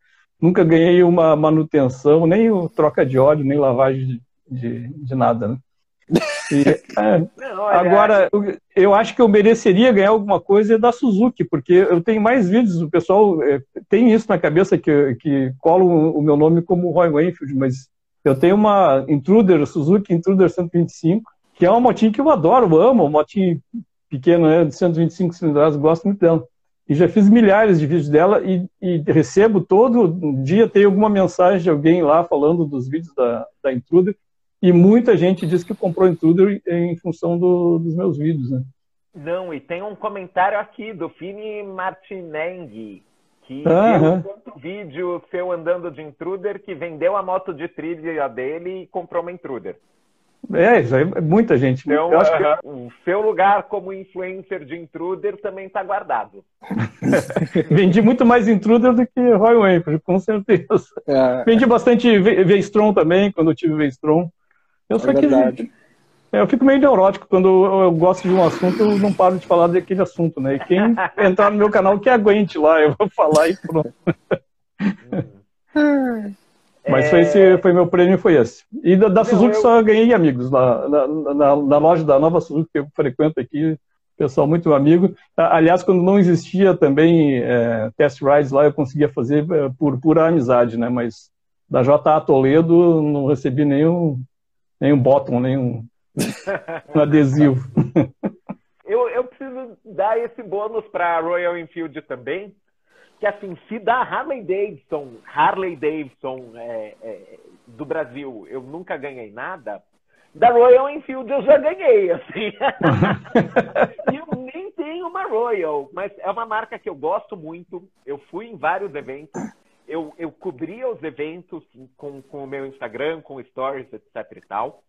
Nunca ganhei uma manutenção, nem o troca de óleo, nem lavagem de, de, de nada, né? E, é, agora, eu acho que eu mereceria ganhar alguma coisa da Suzuki, porque eu tenho mais vídeos, o pessoal é, tem isso na cabeça que, que colam o meu nome como Roy Enfield, mas eu tenho uma Intruder, Suzuki Intruder 125, que é uma motinha que eu adoro, eu amo, uma motinha pequena, né, de 125 cilindradas, gosto muito dela. E já fiz milhares de vídeos dela e, e recebo todo dia, tem alguma mensagem de alguém lá falando dos vídeos da, da Intruder. E muita gente diz que comprou Intruder em função do, dos meus vídeos, né? Não, e tem um comentário aqui do Fini Martineng, que viu um vídeo seu andando de Intruder, que vendeu a moto de trilha dele e comprou uma Intruder. É, isso aí, é muita gente. Então, Eu acho uh -huh. que... o seu lugar como influencer de Intruder também está guardado. Vendi muito mais Intruder do que Royal Enfield, com certeza. É. Vendi bastante V-Strom também, quando eu tive V-Strom. Eu só é que. É, eu fico meio neurótico quando eu gosto de um assunto, eu não paro de falar daquele assunto, né? E quem entrar no meu canal que aguente lá, eu vou falar e pronto. Mas foi, esse, é. foi meu prêmio, foi esse. E da, da Suzuki eu... só ganhei amigos. Na, na, na, na, loja da nova Suzuki que eu frequento aqui, pessoal muito amigo. Aliás, quando não existia também é, test rides lá, eu conseguia fazer é, por pura amizade, né? Mas da JA Toledo não recebi nenhum, nem um bottom, nem um, adesivo. eu, eu preciso dar esse bônus para Royal Enfield também, que assim, se da Harley Davidson, Harley Davidson é, é, do Brasil, eu nunca ganhei nada, da Royal Enfield eu já ganhei, assim. e eu nem tenho uma Royal, mas é uma marca que eu gosto muito. Eu fui em vários eventos eu, eu cobria os eventos com, com o meu Instagram, com stories, etc e tal.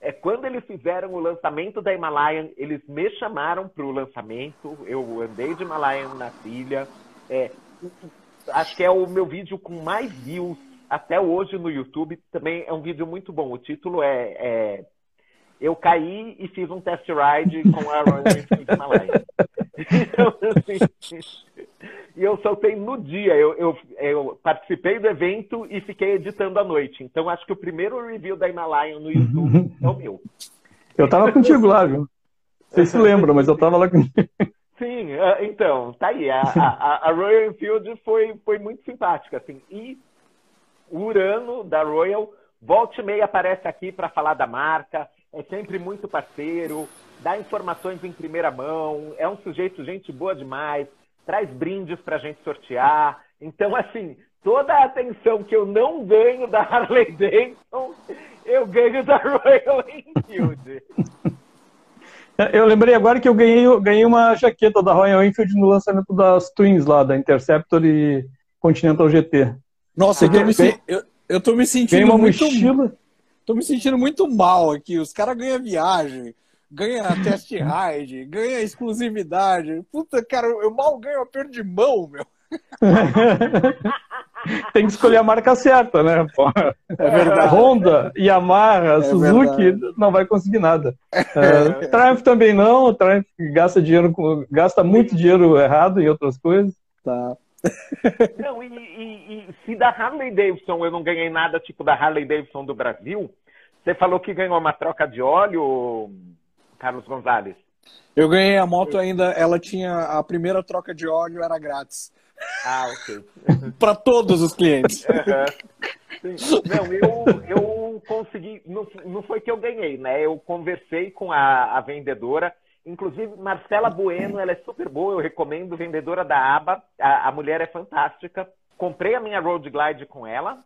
É, quando eles fizeram o lançamento da Himalayan, eles me chamaram para o lançamento. Eu andei de Himalayan na trilha. É, acho que é o meu vídeo com mais views até hoje no YouTube. Também é um vídeo muito bom. O título é, é Eu caí e fiz um test ride com a Royal Enfield Himalayan. Então, assim, e eu soltei no dia. Eu, eu, eu, participei do evento e fiquei editando à noite. Então acho que o primeiro review da Himalayan no YouTube é o meu. Eu tava contigo lá, viu? Vocês se lembram, mas eu tava lá contigo. Sim, é, então, tá aí. A, a, a, Royal Enfield foi, foi muito simpática, assim. E o Urano da Royal, volte e meia aparece aqui para falar da marca, é sempre muito parceiro, dá informações em primeira mão, é um sujeito gente boa demais, traz brindes para a gente sortear. Então, assim, toda a atenção que eu não ganho da Harley Davidson, eu ganho da Royal Enfield. Eu lembrei agora que eu ganhei, ganhei uma jaqueta da Royal Enfield no lançamento das Twins lá, da Interceptor e Continental GT. Nossa, eu tô, me, eu, eu tô me sentindo uma muito... Mochila. Tô me sentindo muito mal aqui. Os caras ganham viagem, ganha test ride, ganha exclusividade. Puta, cara, eu mal ganho aperto de mão, meu. tem que escolher a marca certa, né? É verdade. Honda, Yamaha, É Suzuki, verdade. não vai conseguir nada. É, Triumph também não, o Triumph gasta dinheiro, com- gasta muito dinheiro errado em outras coisas. Tá. Não, e, e- e se da Harley Davidson eu não ganhei nada tipo da Harley Davidson do Brasil, você falou que ganhou uma troca de óleo, Carlos Gonzalez. Eu ganhei a moto ainda, ela tinha a primeira troca de óleo era grátis Ah, ok. para todos os clientes. Sim. Não, eu, eu consegui. Não, não foi que eu ganhei, né? Eu conversei com a, a vendedora. Inclusive, Marcela Bueno, ela é super boa, eu recomendo, vendedora da aba. A, a mulher é fantástica. Comprei a minha Road Glide com ela.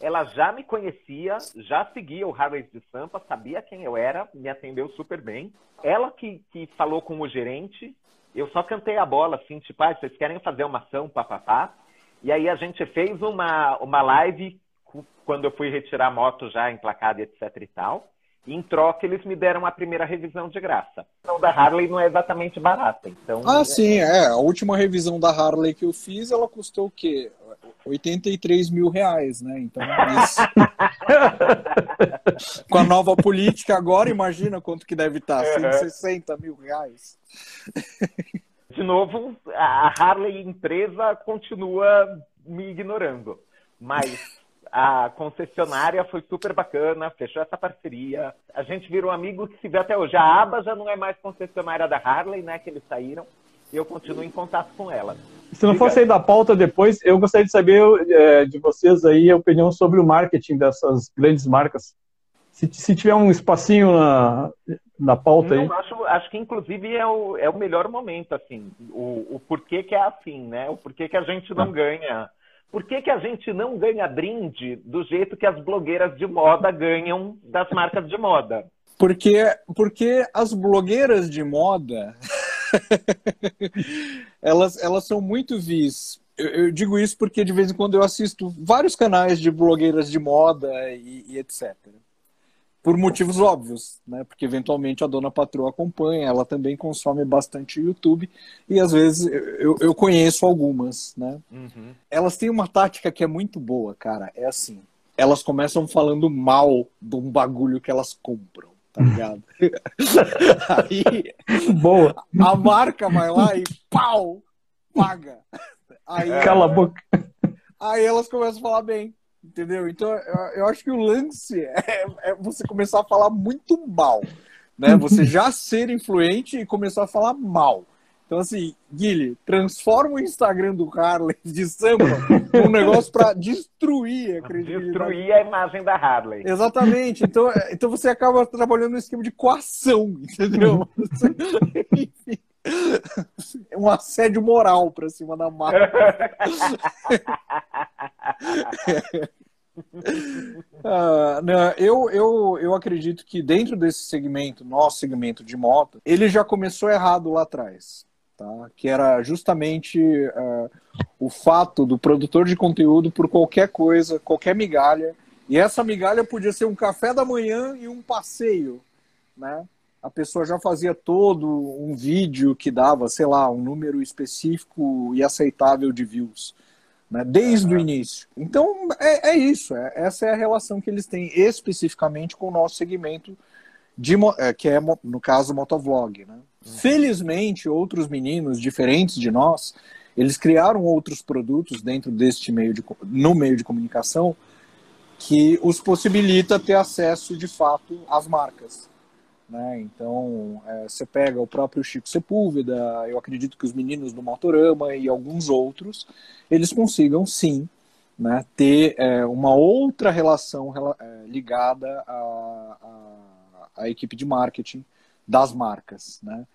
Ela já me conhecia, já seguia o Harley de Sampa, sabia quem eu era, me atendeu super bem. Ela que, que falou com o gerente, eu só cantei a bola, assim, tipo, ah, vocês querem fazer uma ação, papapá. E aí a gente fez uma, uma live quando eu fui retirar a moto já emplacada, etc e tal. E em troca eles me deram a primeira revisão de graça. Então da Harley não é exatamente barata. Então, Ah, sim, é. A última revisão da Harley que eu fiz, ela custou o quê? 83 mil reais, né? Então, com a nova política agora, imagina quanto que deve estar. Uhum. 160 mil reais. De novo, a Harley empresa continua me ignorando. Mas a concessionária foi super bacana, fechou essa parceria. A gente virou amigo que se vê até hoje. A ABA já não é mais concessionária da Harley, né? Que eles saíram. E eu continuo em contato com ela. Se não for sair da pauta depois, eu gostaria de saber é, de vocês aí a opinião sobre o marketing dessas grandes marcas. Se, se tiver um espacinho na, na pauta aí. Não, acho, acho que inclusive é o, é o melhor momento, assim. O, o porquê que é assim, né? O porquê que a gente não ganha. Por que, que a gente não ganha brinde do jeito que as blogueiras de moda ganham das marcas de moda? Porque, porque as blogueiras de moda, elas, elas são muito vis. Eu, eu digo isso porque de vez em quando eu assisto vários canais de blogueiras de moda e, e etc. Por motivos óbvios, né? Porque eventualmente a dona patroa acompanha, ela também consome bastante YouTube e às vezes eu, eu conheço algumas, né? Elas têm uma tática que é muito boa, cara. É assim, elas começam falando mal de um bagulho que elas compram, tá ligado? Aí Boa, a marca vai lá e pau, paga. Aí, cala a boca. aí elas começam a falar bem, entendeu? Então eu, eu acho que o lance é, é você começar a falar muito mal, né? Você já ser influente e começar a falar mal. Então, assim, Guilherme, transforma o Instagram do Harley de samba num negócio pra destruir a credibilidade. Destruir a imagem da Harley. Exatamente. Então, é, então você acaba trabalhando no esquema de coação, entendeu? Enfim, um assédio moral pra cima da marca. Ah, não, eu, eu, eu acredito que dentro desse segmento, nosso segmento de moto, ele já começou errado lá atrás. Tá? Que era justamente ah, o fato do produtor de conteúdo por qualquer coisa, qualquer migalha. E essa migalha podia ser um café da manhã e um passeio. Né? A pessoa já fazia todo um vídeo que dava, sei lá, um número específico e aceitável de views né, desde o início. Então, é, é isso. é- essa é a relação que eles têm especificamente com o nosso segmento, de, é, que é, no caso, motovlog. Né? Felizmente, outros meninos diferentes de nós, eles criaram outros produtos dentro deste meio de, no meio de comunicação que os possibilita ter acesso, de fato, às marcas. Né? Então, é, você pega o próprio Chico Sepúlveda, eu acredito que os meninos do Motorama e alguns outros, eles consigam sim né, ter é, uma outra relação rela- é, ligada à, equipe de marketing das marcas, né?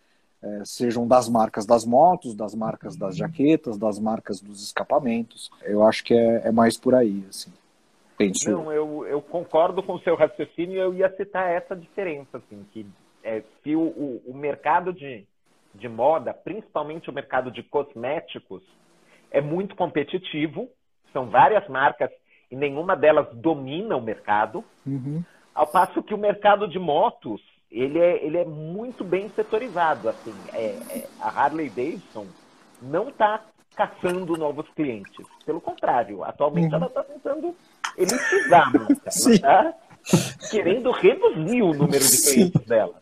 É, sejam das marcas das motos, das marcas das jaquetas, das marcas dos escapamentos. Eu acho que é, é mais por aí, assim. Não, eu, eu concordo com o seu raciocínio e eu ia citar essa diferença, assim, que é, se o, o, o mercado de, de moda, principalmente o mercado de cosméticos, é muito competitivo, são várias marcas e nenhuma delas domina o mercado, Uhum. ao passo que o mercado de motos, ele é, ele é muito bem setorizado, assim, é, é, a Harley Davidson não está caçando novos clientes. Pelo contrário, atualmente uhum. ela está tentando elitizar a marca. Ela está querendo reduzir o número de clientes Sim. dela.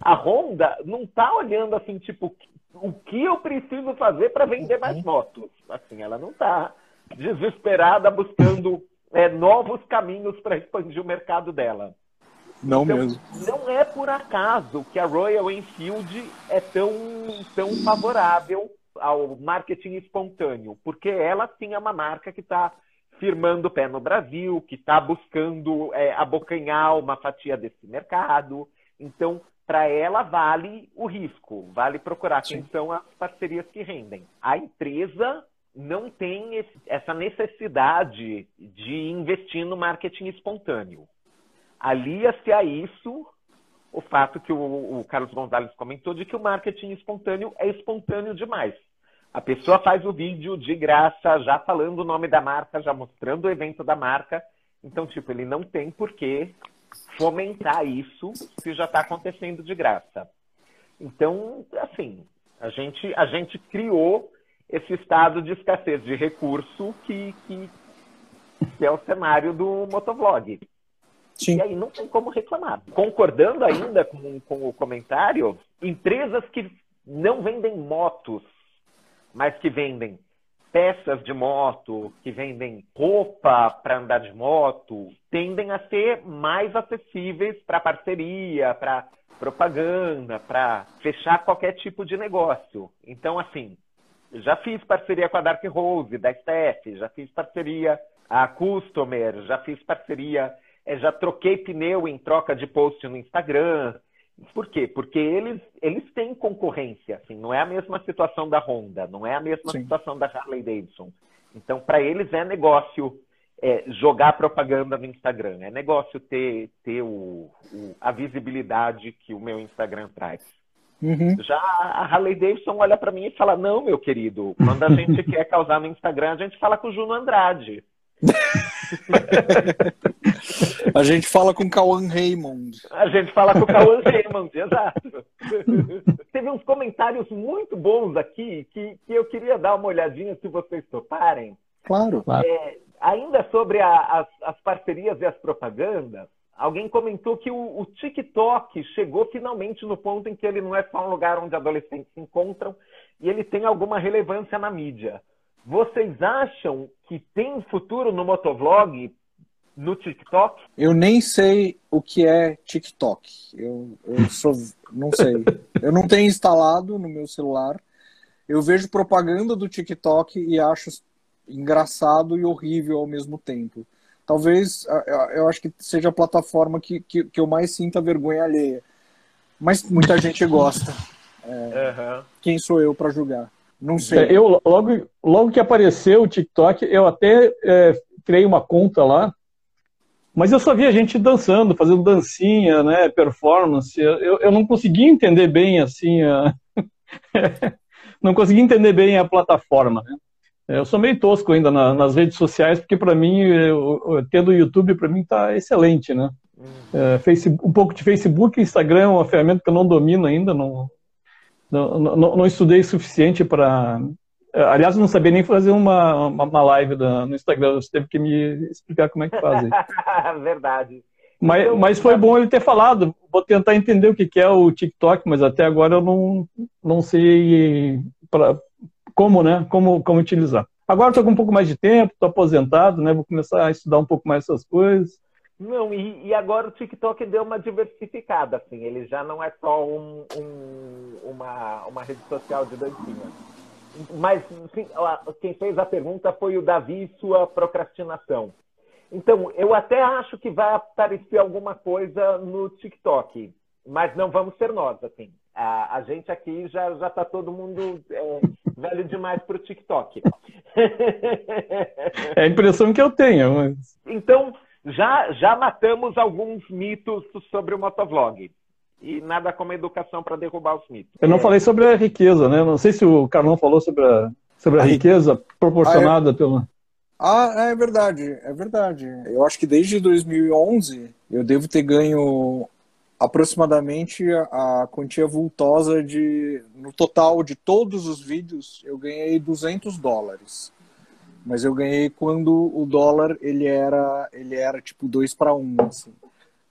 A Honda não está olhando assim, tipo, o que eu preciso fazer para vender mais uhum. motos. Assim, ela não está desesperada buscando é, novos caminhos para expandir o mercado dela. Não então, mesmo. Não é por acaso que a Royal Enfield é tão, tão favorável ao marketing espontâneo, porque ela sim é uma marca que está firmando o pé no Brasil, que está buscando é, abocanhar uma fatia desse mercado. Então, para ela vale o risco, vale procurar sim. quem são as parcerias que rendem. A empresa não tem esse, essa necessidade de investir no marketing espontâneo. Alia-se a isso o fato que o, o, Carlos Gonzalez comentou de que o marketing espontâneo é espontâneo demais. A pessoa faz o vídeo de graça, já falando o nome da marca, já mostrando o evento da marca. Então, tipo, ele não tem por que fomentar isso se já está acontecendo de graça. Então, assim, a gente, a gente criou esse estado de escassez de recurso que, que, que é o cenário do motovlog. Sim. E aí não tem como reclamar. Concordando ainda com, com o comentário, empresas que não vendem motos, mas que vendem peças de moto, que vendem roupa para andar de moto, tendem a ser mais acessíveis para parceria, para propaganda, para fechar qualquer tipo de negócio. Então, assim, já fiz parceria com a Dark Rose, da Steph, já fiz parceria a Customer, já fiz parceria é, já troquei pneu em troca de post no Instagram. Por quê? Porque eles, eles têm concorrência, assim, não é a mesma situação da Honda, não é a mesma Sim. situação da Harley Davidson. Então, para eles é negócio é, jogar propaganda no Instagram, é negócio ter, ter o, o, a visibilidade que o meu Instagram traz. Uhum. Já a Harley Davidson olha para mim e fala: Não, meu querido, quando a gente quer causar no Instagram, a gente fala com o Juno Andrade. A gente fala com o Cauã Raymond. A gente fala com o Cauã Raymond, exato. Teve uns comentários muito bons aqui que, que eu queria dar uma olhadinha se vocês toparem. Claro. claro. É, ainda sobre a, as, as, parcerias e as propagandas, alguém comentou que o, o TikTok chegou finalmente no ponto em que ele não é só um lugar onde adolescentes se encontram e ele tem alguma relevância na mídia. Vocês acham que tem futuro no motovlog no TikTok? Eu nem sei o que é TikTok. Eu, eu sou, não sei. eu não tenho instalado no meu celular. Eu vejo propaganda do TikTok e acho engraçado e horrível ao mesmo tempo. Talvez eu acho que seja a plataforma que, que, que eu mais sinta vergonha alheia. Mas muita gente gosta. É, uhum. Quem sou eu para julgar? Não sei. Eu, logo, logo que apareceu o TikTok, eu até é, criei uma conta lá, mas eu só via gente dançando, fazendo dancinha, né, performance. Eu, eu não conseguia entender bem, assim, a... não conseguia entender bem a plataforma, né? Eu sou meio tosco ainda na, nas redes sociais, porque para mim, eu, tendo o YouTube, para mim tá excelente, né? Hum. É, Facebook, um pouco de Facebook, Instagram é uma ferramenta que eu não domino ainda, não, não, não, não estudei suficiente para. Aliás, não sabia nem fazer uma, uma, uma live no Instagram. Você teve que me explicar como é que faz. Verdade. Mas, então, mas foi bom ele ter falado. Vou tentar entender o que é o TikTok, mas até agora eu não, não sei pra, como, né? Como, como utilizar. Agora estou com um pouco mais de tempo, estou aposentado, né? Vou começar a estudar um pouco mais essas coisas. Não, e, e, agora o TikTok deu uma diversificada, assim, ele já não é só um, um, uma, uma rede social de dancinha. Mas assim, quem fez a pergunta foi o Davi e sua procrastinação. Então, eu até acho que vai aparecer alguma coisa no TikTok, mas não vamos ser nós, assim. A, a gente aqui já já está todo mundo é, velho demais para o TikTok. É a impressão que eu tenho. Mas... Então, já, já matamos alguns mitos sobre o motovlog. E nada como educação para derrubar os mitos. Eu não é... falei sobre a riqueza, né? Não sei se o Carlão falou sobre a, sobre a, a riqueza proporcionada ah, é... pela. Ah, é verdade, é verdade. Eu acho que desde 2011 eu devo ter ganho aproximadamente a, a quantia vultosa de. No total de todos os vídeos, eu ganhei 200 dólares. Mas eu ganhei quando o dólar ele era, ele era tipo 2 para 1, assim,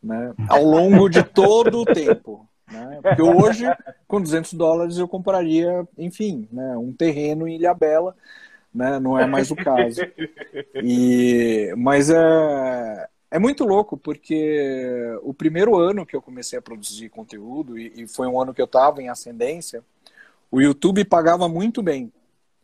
né? ao longo de todo o tempo. Né? Porque hoje, com 200 dólares, eu compraria, enfim, né, um terreno em Ilhabela, né? não é mais o caso. E, mas é, é muito louco, porque o primeiro ano que eu comecei a produzir conteúdo, e, e foi um ano que eu estava em ascendência, o YouTube pagava muito bem.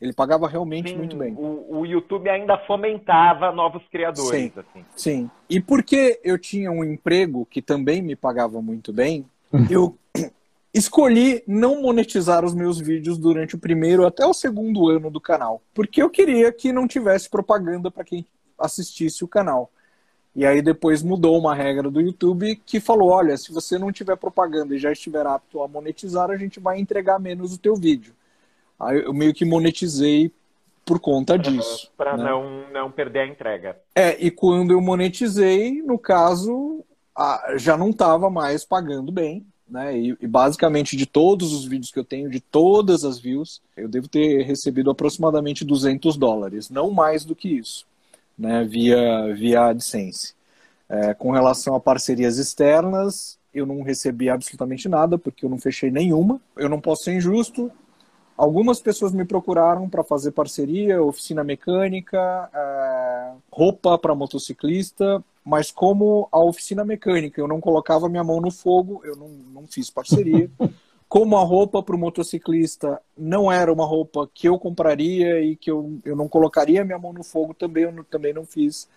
Ele pagava realmente sim, muito bem. O, o, YouTube ainda fomentava novos criadores. Sim, assim. sim. E porque eu tinha um emprego que também me pagava muito bem, eu escolhi não monetizar os meus vídeos durante o primeiro até o segundo ano do canal. Porque eu queria que não tivesse propaganda para quem assistisse o canal. E aí depois mudou uma regra do YouTube que falou, olha, se você não tiver propaganda e já estiver apto a monetizar, a gente vai entregar menos o teu vídeo. Aí eu meio que monetizei por conta disso. Uhum, Para né? não, não perder a entrega. É, e quando eu monetizei, no caso, já não estava mais pagando bem. Né? E, e, basicamente de todos os vídeos que eu tenho, de todas as views, eu devo ter recebido aproximadamente 200 dólares, não mais do que isso né, via, via AdSense. É, com relação a parcerias externas, eu não recebi absolutamente nada, porque eu não fechei nenhuma. Eu não posso ser injusto. Algumas pessoas me procuraram para fazer parceria, oficina mecânica, é, roupa para motociclista, mas como a oficina mecânica eu não colocava minha mão no fogo, eu não, não fiz parceria. como a roupa para o motociclista não era uma roupa que eu compraria e que eu, eu não colocaria minha mão no fogo, também eu não, também não fiz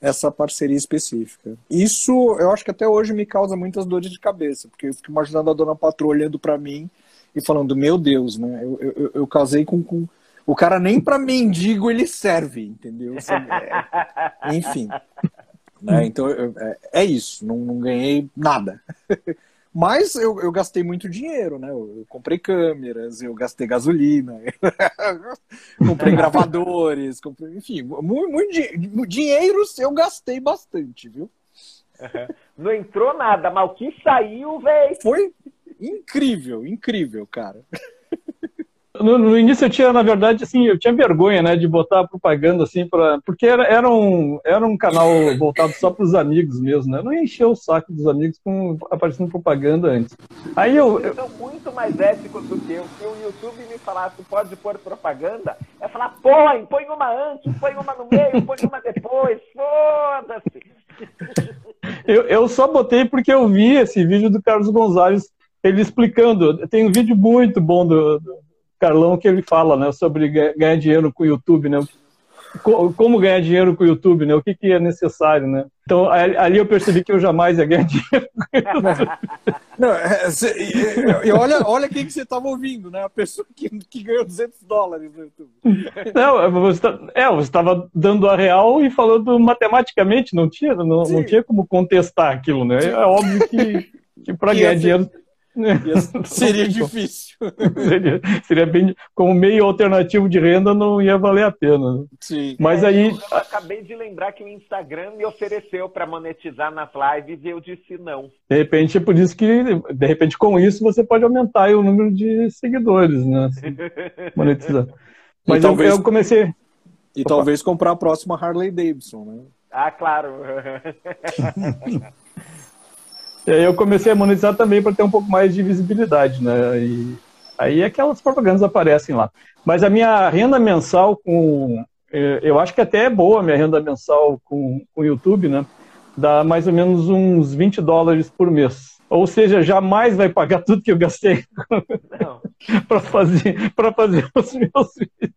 essa parceria específica. Isso eu acho que até hoje me causa muitas dores de cabeça, porque eu fico imaginando a dona patroa olhando para mim e falando: Meu Deus, né? Eu, eu, eu casei com, com. O cara nem para mendigo ele serve, entendeu? É... Enfim. Né? Então é, é isso, não, não ganhei nada. Mas eu, eu gastei muito dinheiro, né? Eu, eu comprei câmeras, eu gastei gasolina, comprei gravadores, comprei, enfim, muito, muito dinheiros eu gastei bastante, viu? Não entrou nada, mas o que saiu, velho. Foi incrível, incrível, cara. No, no, início eu tinha, na verdade, assim, eu tinha vergonha, né, de botar propaganda, assim, para porque era, era, um, era um canal voltado só para os amigos mesmo, né? Eu não encheu o saco dos amigos com aparecendo propaganda antes. Aí eu, eu... sou muito mais ético do que eu. Se o YouTube me falasse pode pôr propaganda, é falar põe, põe uma antes, põe uma no meio, põe uma depois, foda-se. Eu, eu só botei porque eu vi esse vídeo do Carlos Gonzalez ele explicando. Tem um vídeo muito bom do, do Carlão que ele fala, né, sobre ganhar dinheiro com o YouTube, né? Como ganhar dinheiro com o YouTube, né? O que, que é necessário, né? Então, ali eu percebi que eu jamais ia ganhar dinheiro com o YouTube. Não, é, e, e, olha, olha quem que você estava ouvindo, né? A pessoa que, que ganhou 200 dólares no YouTube. Não, você tá, é, você estava dando a real e falando matematicamente, não tinha, não, não tinha como contestar aquilo, né? É óbvio que, que para ganhar dinheiro seria difícil. seria, seria, bem. Como meio alternativo de renda, não ia valer a pena. Sim. Mas é, aí. Eu acabei de lembrar que o Instagram me ofereceu para monetizar nas lives e eu disse não. De repente, é por isso que, de repente, com isso, você pode aumentar o número de seguidores, né? Assim, monetizar. Mas eu, talvez, eu comecei. E Opa. talvez comprar a próxima Harley Davidson, né? Ah, claro. E aí eu comecei a monetizar também para ter um pouco mais de visibilidade, né? E aí aquelas propagandas aparecem lá. Mas a minha renda mensal com. É, eu acho que até é boa a minha renda mensal com o YouTube, né? Dá mais ou menos uns 20 dólares por mês. Ou seja, jamais vai pagar tudo que eu gastei para fazer, fazer os meus vídeos.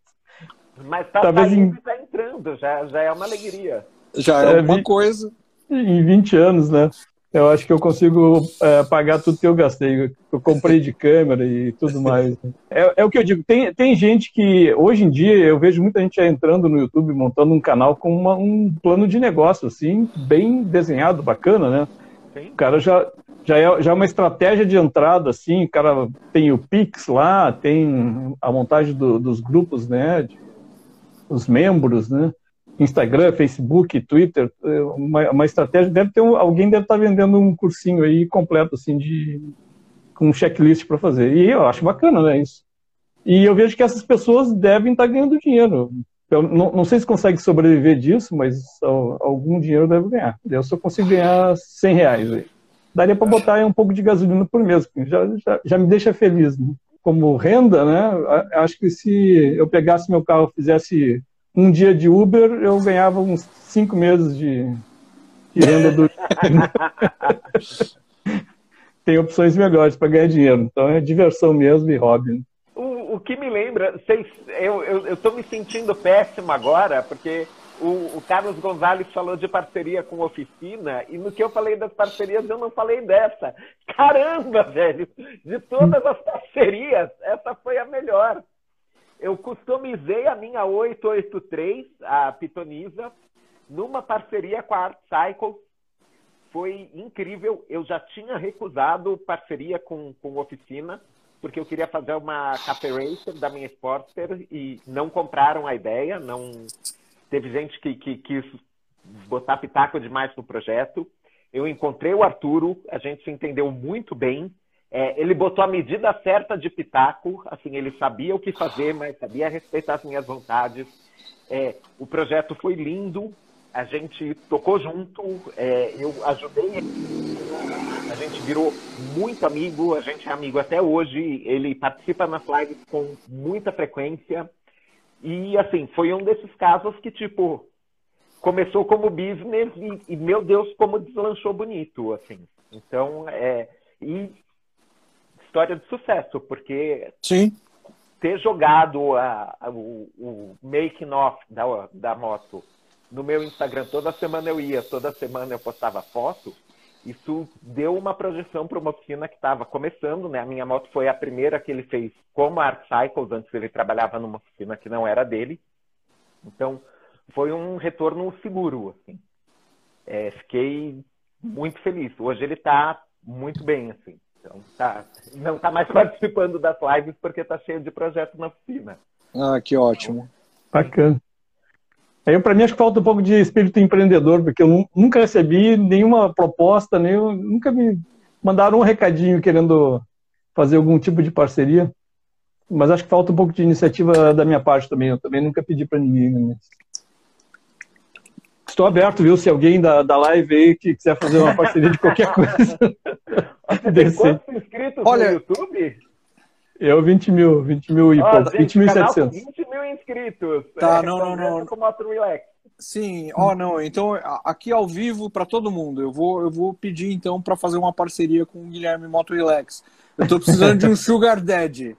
Mas está Talvez em... tá entrando, já, já é uma alegria. Já é, é uma coisa. Em 20 anos, né? Eu acho que eu consigo é, pagar tudo que eu gastei. Eu comprei de câmera e tudo mais. É, é, o que eu digo. Tem, tem gente que, hoje em dia, eu vejo muita gente entrando no YouTube, montando um canal com uma, um plano de negócio, assim, bem desenhado, bacana, né? Sim. O cara já, já, é, já é uma estratégia de entrada, assim. O cara tem o Pix lá, tem a montagem do, dos grupos, né? De, os membros, né? Instagram, Facebook, Twitter, é, uma, uma estratégia, deve ter um, alguém deve estar tá vendendo um cursinho aí completo, assim, de com um checklist para fazer. E eu acho bacana, né, isso. E eu vejo que essas pessoas devem estar tá ganhando dinheiro. Eu não, não, sei se consegue sobreviver disso, mas algum dinheiro deve ganhar. Eu só consigo ganhar 100 reais aí. Daria para botar um pouco de gasolina por mês, já, já, já me deixa feliz. Né? Como renda, né? Acho que se eu pegasse meu carro fizesse um dia de Uber, eu ganhava uns cinco meses de, de renda do. Tem opções melhores para ganhar dinheiro. Então é diversão mesmo e hobby. Né? O, o, que me lembra, vocês, eu estou me sentindo péssimo agora, porque o, o, Carlos Gonzalez falou de parceria com oficina, e no que eu falei das parcerias, eu não falei dessa. Caramba, velho! De todas as parcerias, essa foi a melhor. Eu customizei a minha 883, a Pitoniza, numa parceria com a Art Cycle. Foi incrível. Eu já tinha recusado parceria com, com oficina, porque eu queria fazer uma Cafe Racer da minha Sportster e não compraram a ideia. Não Teve gente que, que quis botar pitaco demais no projeto. Eu encontrei o Arturo, a gente se entendeu muito bem. É, ele botou a medida certa de pitaco, assim, ele sabia o que fazer, mas sabia respeitar as minhas vontades. É, o projeto foi lindo, a gente tocou junto, é, eu ajudei a gente virou muito amigo, a gente é amigo até hoje, ele participa nas lives com muita frequência. E assim, foi um desses casos que, tipo, começou como business e, e meu Deus, como deslanchou bonito, assim. Então, é. E história de sucesso, porque Sim. ter jogado a, a, o, o making off da, da moto no meu Instagram, toda semana eu ia, toda semana eu postava foto, isso deu uma projeção para uma oficina que estava começando, né? A minha moto foi a primeira que ele fez como Art Cycles, antes ele trabalhava numa oficina que não era dele. Então, foi um retorno seguro, assim. É, fiquei muito feliz. Hoje ele está muito bem, assim. Então, tá, não está mais participando das lives porque está cheio de projetos na oficina. Ah, que ótimo. Bacana. Aí, para mim, acho que falta um pouco de espírito empreendedor, porque eu nunca recebi nenhuma proposta, nem, nunca me mandaram um recadinho querendo fazer algum tipo de parceria. Mas acho que falta um pouco de iniciativa da minha parte também. Eu também nunca pedi para ninguém. Né? Estou aberto, viu? Se alguém da, da live aí que quiser fazer uma parceria de qualquer coisa. Tem quantos inscritos Olha, no YouTube? Eu, 20 mil, 20 mil e pouco, 20 mil e 700. 20 mil inscritos. Tá, é, não, não, não. Com Moto Relax. Sim, ó, oh, não, então aqui ao vivo para todo mundo, eu vou, eu vou pedir então para fazer uma parceria com o Guilherme Moto Relax. Eu tô precisando de um Sugar Daddy.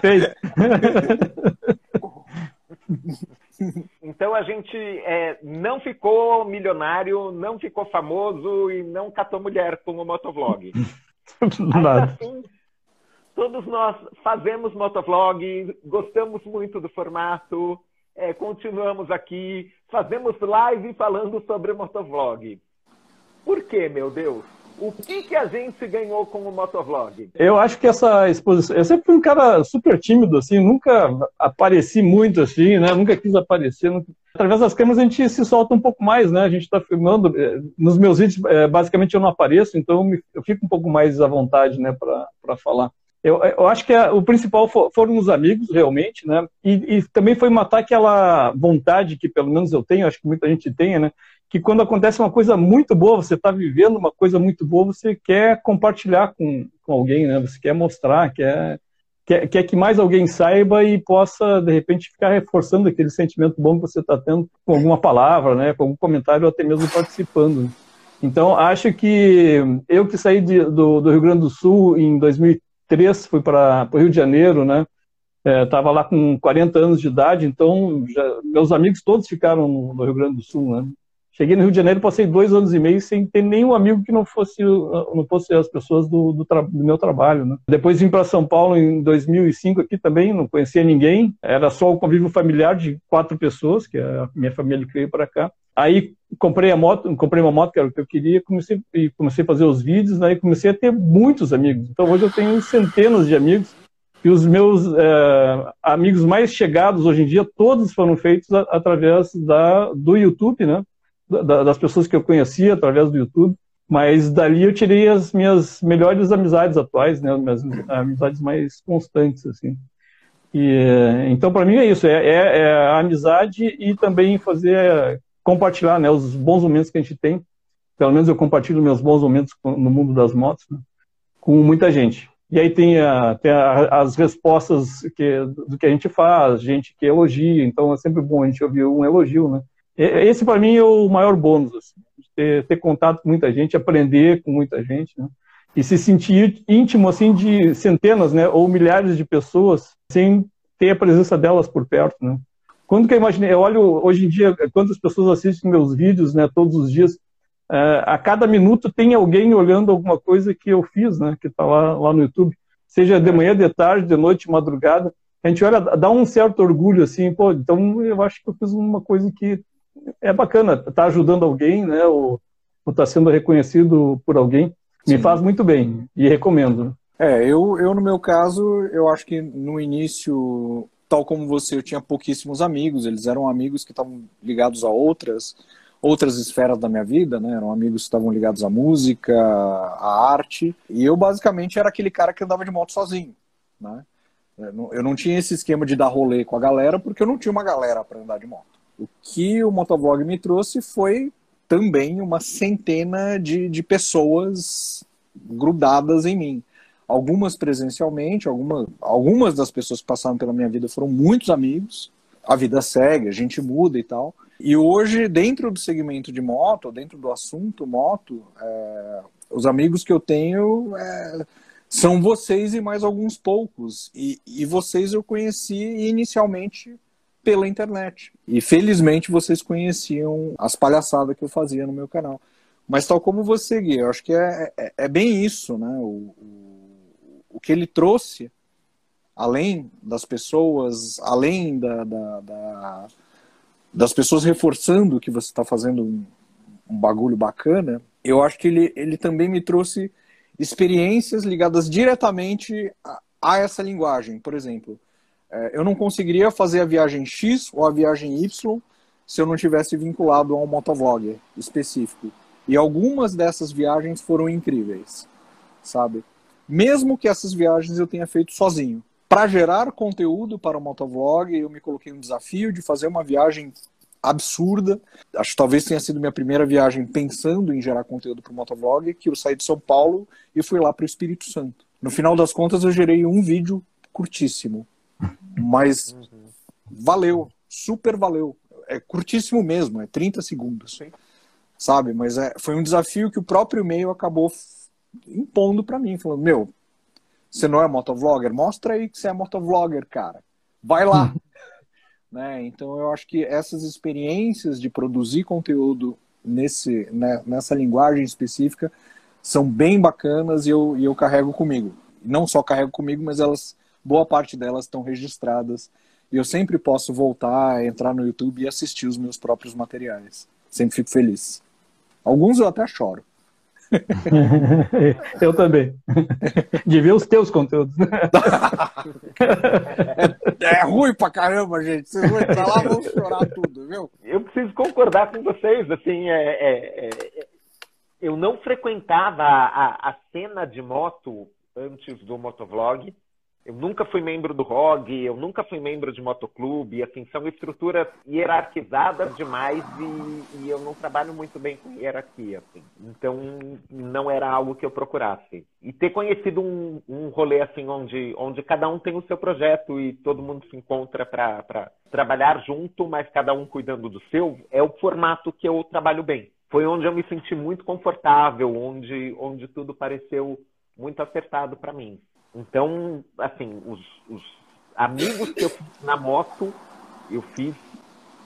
Feito. Então a gente é, não ficou milionário, não ficou famoso e não catou mulher com o motovlog. Ainda assim, todos nós fazemos motovlog, gostamos muito do formato, é, continuamos aqui, fazemos live falando sobre motovlog. Por que, meu Deus? O que, que a gente ganhou com o motovlog? Eu acho que essa exposição. Eu sempre fui um cara super tímido, assim, nunca apareci muito assim, né? Nunca quis aparecer. Nunca... Através das câmeras a gente se solta um pouco mais, né? A gente está filmando. Eh, nos meus vídeos, eh, basicamente, eu não apareço, então eu fico um pouco mais à vontade, né, para falar. Eu, eu, acho que a, o principal for, foram os amigos, realmente, né? E, e, também foi matar aquela vontade que, pelo menos, eu tenho, acho que muita gente tem, né? Que quando acontece uma coisa muito boa, você está vivendo uma coisa muito boa, você quer compartilhar com, com alguém, né? Você quer mostrar, quer, quer, quer que mais alguém saiba e possa, de repente, ficar reforçando aquele sentimento bom que você está tendo com alguma palavra, né? Com algum comentário ou até mesmo participando. Então, acho que eu que saí de, do, do Rio Grande do Sul em 2013, 2003 fui para o Rio de Janeiro, né? Estava é, lá com 40 anos de idade, então já, meus amigos todos ficaram no, no, Rio Grande do Sul, né? Cheguei no Rio de Janeiro, passei dois anos e meio sem ter nenhum amigo que não fosse não fosse as pessoas do, do, do meu trabalho, né? Depois vim para São Paulo em 2005 aqui também, não conhecia ninguém, era só o convívio familiar de quatro pessoas, que é a minha família que veio para cá. Aí comprei a moto, comprei uma moto que era o que eu queria, comecei e comecei a fazer os vídeos, né, e comecei a ter muitos amigos. Então hoje eu tenho centenas de amigos E os meus é, amigos mais chegados hoje em dia, todos foram feitos a, através da, do YouTube, né? Da, das pessoas que eu conhecia através do YouTube. Mas dali eu tirei as minhas melhores amizades atuais, né? As minhas amizades mais constantes, assim. E, então, para mim é isso, é, é, é, a amizade e também fazer, compartilhar né, os bons momentos que a gente tem. Pelo menos eu compartilho meus bons momentos no mundo das motos né, com muita gente. E aí tem, a, tem a, as respostas que, do que a gente faz, gente que elogia, então é sempre bom a gente ouvir um elogio, né? Esse para mim é o maior bônus, assim, ter, ter, contato com muita gente, aprender com muita gente, né? E se sentir íntimo assim de centenas, né, ou milhares de pessoas sem ter a presença delas por perto, né? Quando que eu imaginei, eu olho hoje em dia quantas pessoas assistem meus vídeos, né, todos os dias, é, a cada minuto tem alguém olhando alguma coisa que eu fiz, né, que está lá, lá no YouTube, seja de manhã, de tarde, de noite, de madrugada. A gente olha, dá um certo orgulho, assim, pô, então eu acho que eu fiz uma coisa que é bacana, tá ajudando alguém, né, ou, está sendo reconhecido por alguém, me faz muito bem e recomendo. É, eu, eu no meu caso, eu acho que no início, tal como você, eu tinha pouquíssimos amigos, eles eram amigos que estavam ligados a outras outras esferas da minha vida, né? Eram amigos que estavam ligados à música, à arte. E eu basicamente era aquele cara que andava de moto sozinho, né? Eu não tinha esse esquema de dar rolê com a galera porque eu não tinha uma galera para andar de moto. O que o motovlog me trouxe foi também uma centena de, de pessoas grudadas em mim. Algumas presencialmente, alguma, algumas das pessoas que passaram pela minha vida foram muitos amigos. A vida segue, a gente muda e tal. E hoje, dentro do segmento de moto, dentro do assunto moto, é, os amigos que eu tenho é, são vocês e mais alguns poucos. E, e vocês eu conheci inicialmente pela internet. E felizmente vocês conheciam as palhaçadas que eu fazia no meu canal. Mas tal como você, Gui, eu acho que é, é, é bem isso, né? O, o, o, que ele trouxe, além das pessoas, além da, da, da das pessoas reforçando que você está fazendo um, um, bagulho bacana, eu acho que ele, ele também me trouxe experiências ligadas diretamente a, a essa linguagem. Por exemplo, eu não conseguiria fazer a viagem X ou a viagem Y se eu não tivesse vinculado a um motovlog específico. E algumas dessas viagens foram incríveis, sabe? Mesmo que essas viagens eu tenha feito sozinho para gerar conteúdo para o motovlog, eu me coloquei um desafio de fazer uma viagem absurda. Acho que talvez tenha sido minha primeira viagem pensando em gerar conteúdo para o motovlog, que eu saí de São Paulo e fui lá para o Espírito Santo. No final das contas, eu gerei um vídeo curtíssimo, mas valeu, super valeu. É curtíssimo mesmo, é 30 segundos, sabe? Mas é, foi um desafio que o próprio meio acabou impondo para mim, falando: meu, você não é motovlogger? Mostra aí que você é motovlogger, cara. Vai lá. Uhum. né? Então eu acho que essas experiências de produzir conteúdo nesse, né, nessa linguagem específica são bem bacanas e eu, e eu carrego comigo. Não só carrego comigo, mas elas, boa parte delas estão registradas. E eu sempre posso voltar, entrar no YouTube e assistir os meus próprios materiais. Sempre fico feliz. Alguns eu até choro. Eu também. De ver os teus conteúdos. É, é, ruim pra caramba, gente. Vocês vão entrar lá e vão chorar tudo, viu? Eu preciso concordar com vocês. Assim, é, é, é eu não frequentava a, a cena de moto antes do motovlog. Eu nunca fui membro do ROG, eu nunca fui membro de motoclube, assim, são estruturas hierarquizadas demais e, e, eu não trabalho muito bem com hierarquia, assim. Então, não era algo que eu procurasse. E ter conhecido um, um rolê, assim, onde, onde cada um tem o seu projeto e todo mundo se encontra para trabalhar junto, mas cada um cuidando do seu, é o formato que eu trabalho bem. Foi onde eu me senti muito confortável, onde, onde tudo pareceu muito acertado para mim. Então, assim, os, os amigos que eu fiz na moto, eu fiz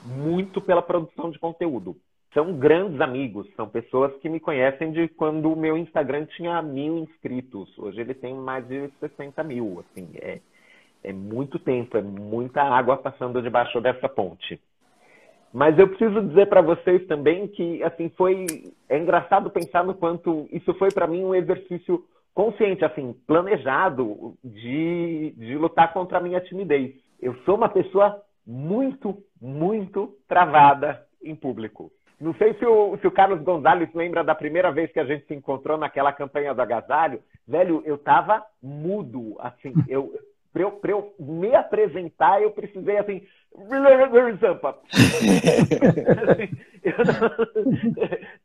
muito pela produção de conteúdo. São grandes amigos, são pessoas que me conhecem de quando o meu Instagram tinha mil inscritos. Hoje ele tem mais de 60 mil. Assim, é, é muito tempo, é muita água passando debaixo dessa ponte. Mas eu preciso dizer para vocês também que assim foi é engraçado pensar no quanto isso foi para mim um exercício consciente, assim, planejado de, de lutar contra a minha timidez. Eu sou uma pessoa muito, muito travada em público. Não sei se o, se o Carlos Gonzalez lembra da primeira vez que a gente se encontrou naquela campanha do agasalho. Velho, eu tava mudo, assim, eu, para eu, eu me apresentar, eu precisei assim. Zampa.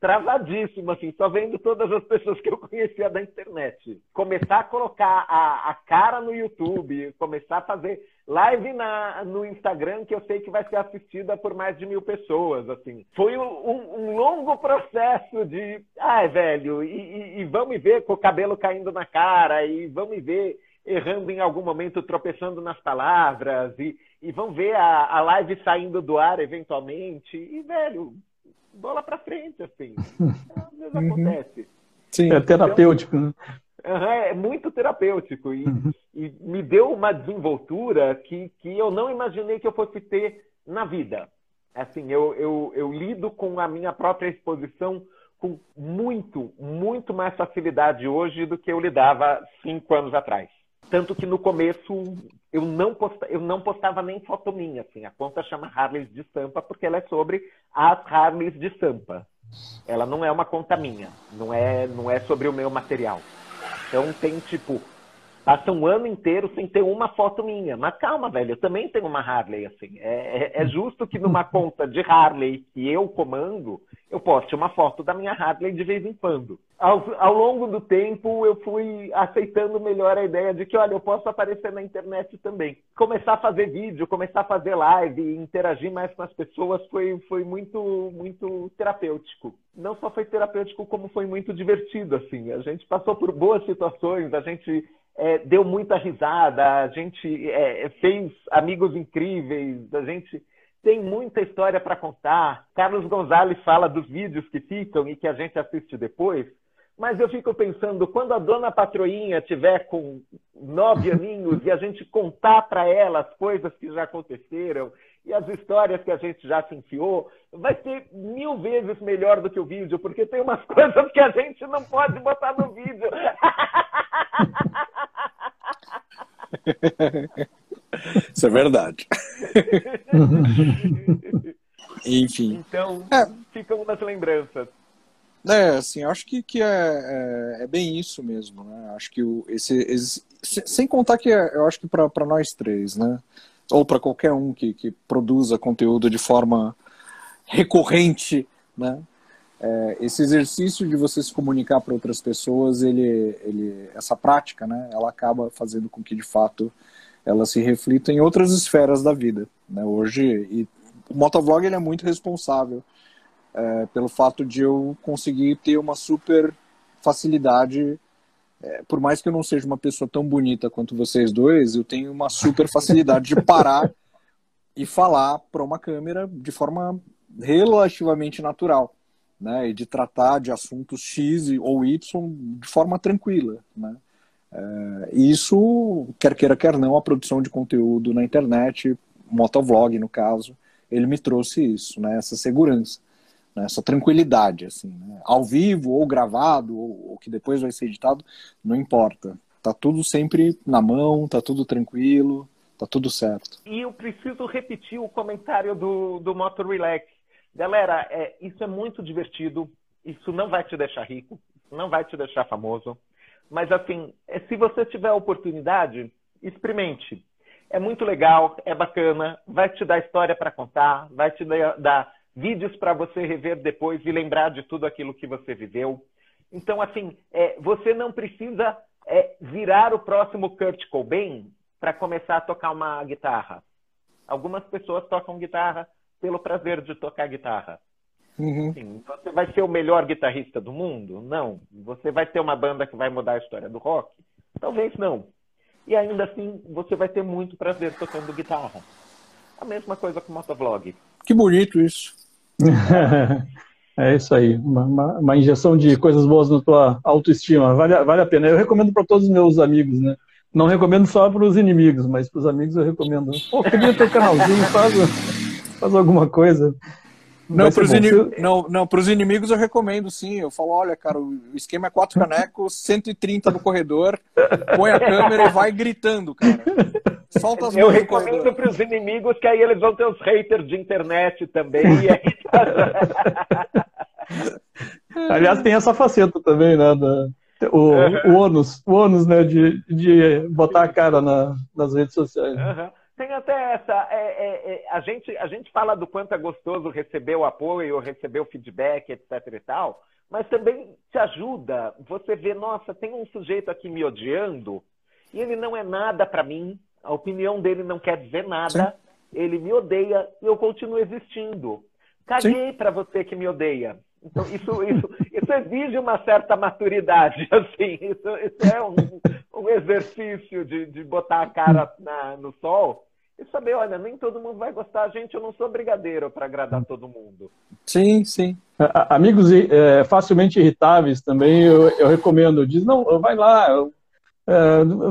Travadíssimo, assim, só vendo todas as pessoas que eu conhecia da internet. Começar a colocar a, a cara no YouTube, começar a fazer live na, no Instagram, que eu sei que vai ser assistida por mais de mil pessoas, assim. Foi um, um longo processo de, ai, velho, e, e, e vamos ver com o cabelo caindo na cara, e vamos ver errando em algum momento, tropeçando nas palavras, e, e vão ver a, a live saindo do ar eventualmente, e, velho, bola pra frente, assim. Às vezes uhum. acontece. Sim, é terapêutico, né? É muito terapêutico e, uhum. e, me deu uma desenvoltura que, que eu não imaginei que eu fosse ter na vida. Assim, eu, eu, eu lido com a minha própria exposição com muito, muito mais facilidade hoje do que eu lidava cinco anos atrás. Tanto que no começo eu não, posta, eu não postava nem foto minha. Assim. A conta chama Harleys de Sampa porque ela é sobre as Harleys de Sampa. Ela não é uma conta minha, não é, não é sobre o meu material. Então tem tipo Passa um ano inteiro sem ter uma foto minha. Mas calma, velho, eu também tenho uma Harley, assim. É, é, é justo que numa conta de Harley que eu comando, eu poste uma foto da minha Harley de vez em quando. Ao, ao longo do tempo, eu fui aceitando melhor a ideia de que, olha, eu posso aparecer na internet também. Começar a fazer vídeo, começar a fazer live, interagir mais com as pessoas foi, foi muito, muito terapêutico. Não só foi terapêutico, como foi muito divertido, assim. A gente passou por boas situações, a gente é, deu muita risada, a gente é, fez amigos incríveis, a gente tem muita história para contar. Carlos Gonzalez fala dos vídeos que ficam e que a gente assiste depois, mas eu fico pensando, quando a dona Patroinha tiver com nove aninhos e a gente contar para ela as coisas que já aconteceram e as histórias que a gente já se enfiou, vai ser mil vezes melhor do que o vídeo, porque tem umas coisas que a gente não pode botar no vídeo. Isso é verdade. Enfim. Então, é. ficam umas lembranças. É, assim, acho que, que é, é, é, bem isso mesmo, né? Acho que o, esse, esse sem contar que é, eu acho que para nós três, né? Ou para qualquer um que, que produza conteúdo de forma recorrente, né? É, esse exercício de você se comunicar para outras pessoas, ele, ele, essa prática, né, ela acaba fazendo com que de fato ela se reflita em outras esferas da vida. Né? Hoje, e o motovlog ele é muito responsável é, pelo fato de eu conseguir ter uma super facilidade. É, por mais que eu não seja uma pessoa tão bonita quanto vocês dois, eu tenho uma super facilidade de parar e falar para uma câmera de forma relativamente natural né, e de tratar de assuntos X ou Y de forma tranquila. Né? É, isso, quer queira, quer não, a produção de conteúdo na internet, motovlog no caso, ele me trouxe isso, né, essa segurança, né, essa tranquilidade, assim, né? ao vivo ou gravado ou, ou, que depois vai ser editado, não importa, tá tudo sempre na mão, tá tudo tranquilo, tá tudo certo. E eu preciso repetir o comentário do, do Moto Relax, Galera, é, isso é muito divertido. Isso não vai te deixar rico, não vai te deixar famoso. Mas, assim, é, se você tiver a oportunidade, experimente. É muito legal, é bacana, vai te dar história para contar, vai te dar, vídeos para você rever depois e lembrar de tudo aquilo que você viveu. Então, assim, é, você não precisa é, virar o próximo Kurt Cobain para começar a tocar uma guitarra. Algumas pessoas tocam guitarra, pelo prazer de tocar guitarra. Uhum. Sim, você vai ser o melhor guitarrista do mundo? Não. Você vai ter uma banda que vai mudar a história do rock? Talvez não. E ainda assim, você vai ter muito prazer tocando guitarra. A mesma coisa com o motovlog. Que bonito isso. é isso aí. Uma, uma, uma, injeção de coisas boas na tua autoestima. Vale, vale a pena. Eu recomendo para todos os meus amigos, né? Não recomendo só para os inimigos, mas para os amigos eu recomendo. Pô, queria ter canalzinho, faz faz alguma coisa. Não, para os in... não, não, inimigos eu recomendo, sim. Eu falo, olha, cara, o esquema é quatro canecos, 130 no corredor, põe a câmera e vai gritando, cara. Solta as Eu recomendo para os inimigos que aí eles vão ter os haters de internet também. Aí... Aliás, tem essa faceta também, né? Da, o, o ônus, o ônus né, de, de botar a cara na, nas redes sociais. Uhum. Tem até essa. É, é, é, a, gente, a gente fala do quanto é gostoso receber o apoio, receber o feedback, etc e tal, mas também te ajuda. Você vê, nossa, tem um sujeito aqui me odiando e ele não é nada para mim, a opinião dele não quer dizer nada, Sim. ele me odeia e eu continuo existindo. Caguei para você que me odeia. Então, isso, isso, isso exige uma certa maturidade, assim. Isso, isso é um, um exercício de, de botar a cara na, no sol e saber, olha, nem todo mundo vai gostar. Gente, eu não sou brigadeiro para agradar todo mundo. Sim, sim. Amigos é, facilmente irritáveis também, eu, eu recomendo. Diz, não, vai lá,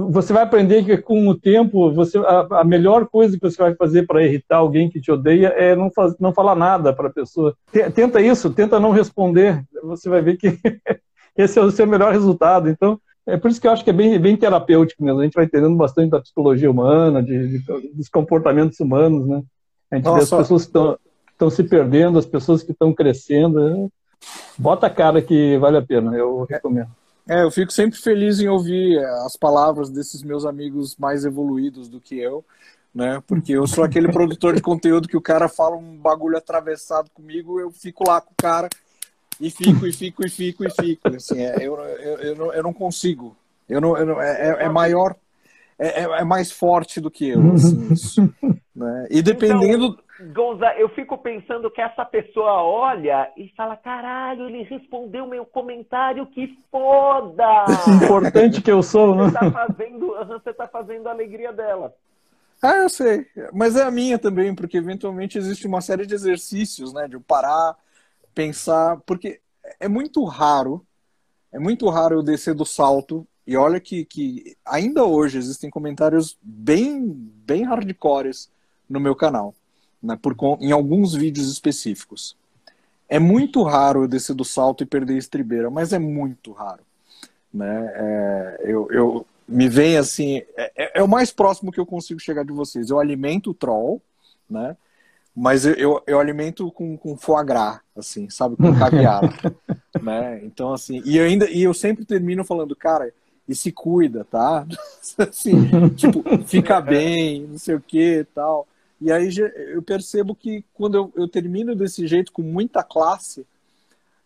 você vai aprender que com o tempo você, a, a melhor coisa que você vai fazer para irritar alguém que te odeia é não, faz, não falar nada para a pessoa. Tenta isso, tenta não responder. Você vai ver que esse é o seu melhor resultado. Então, é por isso que eu acho que é bem, bem terapêutico mesmo. A gente vai entendendo bastante da psicologia humana, de, de dos comportamentos humanos, né? A gente Nossa. vê as pessoas que estão se perdendo, as pessoas que estão crescendo. Bota a cara que vale a pena, eu recomendo. É, eu fico sempre feliz em ouvir é, as palavras desses meus amigos mais evoluídos do que eu, né? Porque eu sou aquele produtor de conteúdo que o cara fala um bagulho atravessado comigo, eu fico lá com o cara e fico, e fico, e fico, e fico. Assim, é, eu, eu, eu, não, eu não consigo. Eu não, eu não, é, é, é maior, é, é, é mais forte do que eu. Assim, isso, né? E dependendo. Então Gonza, eu fico pensando que essa pessoa olha e fala: caralho, ele respondeu meu comentário, que foda! Importante que eu sou, né? Você tá fazendo, você tá fazendo a alegria dela. Ah, eu sei. Mas é a minha também, porque eventualmente existe uma série de exercícios, né? De eu parar, pensar. Porque é muito raro, é muito raro eu descer do salto. E olha que, que ainda hoje existem comentários bem, bem hardcores no meu canal né, por, em alguns vídeos específicos. É muito raro eu descer do salto e perder a estribeira, mas é muito raro. Né? É, eu, eu, me vem assim, é, é, é, o mais próximo que eu consigo chegar de vocês. Eu alimento o troll, né? Mas eu, eu, eu alimento com, com foie gras, assim, sabe? Com caviar. né? Então, assim, e, ainda, e eu sempre termino falando, cara, e se cuida, tá? assim, tipo, fica bem, não sei o que tal. E aí eu percebo que quando eu, eu termino desse jeito, com muita classe,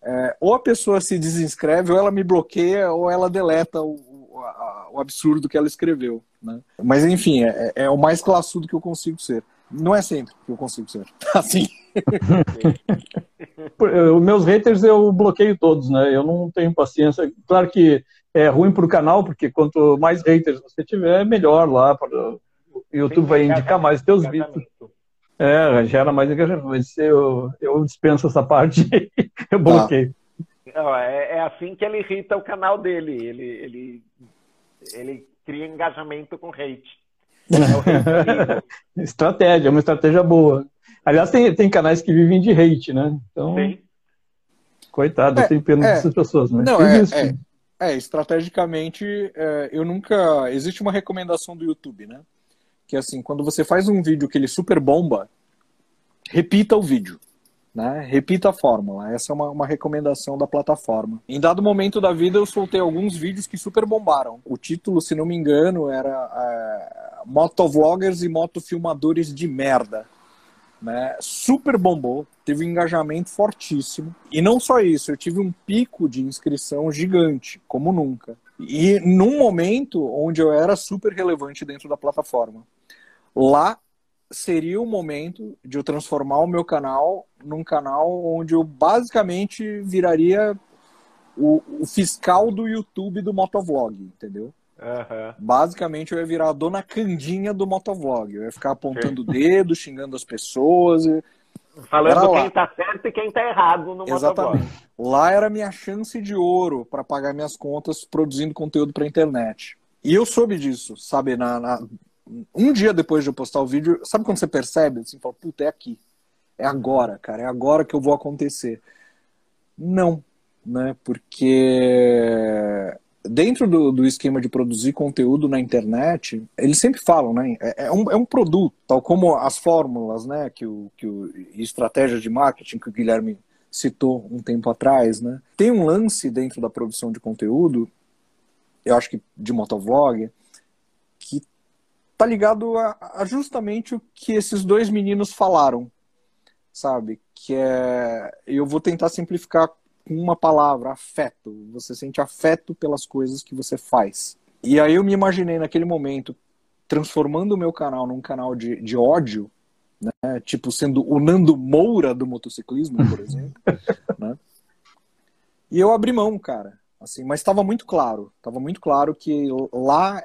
é, ou a pessoa se desinscreve, ou ela me bloqueia, ou ela deleta o, o, a, o absurdo que ela escreveu. Né? Mas enfim, é, é, o mais classudo que eu consigo ser. Não é sempre que eu consigo ser. Assim. Os meus haters eu bloqueio todos, né? Eu não tenho paciência. Claro que é ruim para o canal, porque quanto mais haters você tiver, melhor lá YouTube vai indicar mais os teus vídeos. É, gera mais engajamento, mas eu, eu dispenso essa parte eu bloqueio. Não, é, é, assim que ele irrita o canal dele. Ele, ele, ele cria engajamento com hate. É estratégia, é uma estratégia boa. Aliás, tem, tem canais que vivem de hate, né? Então, Sim. coitado, é, eu tenho pena é, dessas pessoas. Mas não, é, é, é, estrategicamente, é, eu nunca. Existe uma recomendação do YouTube, né? Que assim, quando você faz um vídeo que ele super bomba, repita o vídeo. Né? Repita a fórmula. Essa é uma, uma recomendação da plataforma. Em dado momento da vida, eu soltei alguns vídeos que super bombaram. O título, se não me engano, era é, Motovloggers e Motofilmadores de Merda. Né? Super bombou, teve um engajamento fortíssimo. E não só isso, eu tive um pico de inscrição gigante, como nunca. E num momento onde eu era super relevante dentro da plataforma. Lá seria o momento de eu transformar o meu canal num canal onde eu basicamente viraria o, o fiscal do YouTube do motovlog, entendeu? Uhum. Basicamente eu ia virar a dona Candinha do motovlog. Eu ia ficar apontando o dedo, xingando as pessoas. Falando quem tá certo e quem tá errado no Exatamente. Lá era a minha chance de ouro para pagar minhas contas produzindo conteúdo para internet. E eu soube disso, sabe? Na, na, um dia depois de eu postar o vídeo, sabe quando você percebe? Assim, fala, puta, é aqui. é agora, cara, é agora que eu vou acontecer. Não, né? Porque dentro do, do esquema de produzir conteúdo na internet, eles sempre falam, né? É, é, um, é um produto, tal como as fórmulas, né? Que o, que o estratégia de marketing que o Guilherme citou um tempo atrás, né? Tem um lance dentro da produção de conteúdo, eu acho que de motovlog, que tá ligado a, a justamente o que esses dois meninos falaram, sabe? Que é, eu vou tentar simplificar uma palavra, afeto. Você sente afeto pelas coisas que você faz. E aí eu me imaginei naquele momento transformando o meu canal num canal de, de ódio, né? tipo sendo o Nando Moura do motociclismo, por exemplo. né? E eu abri mão, cara. Assim, mas estava muito claro, estava muito claro que lá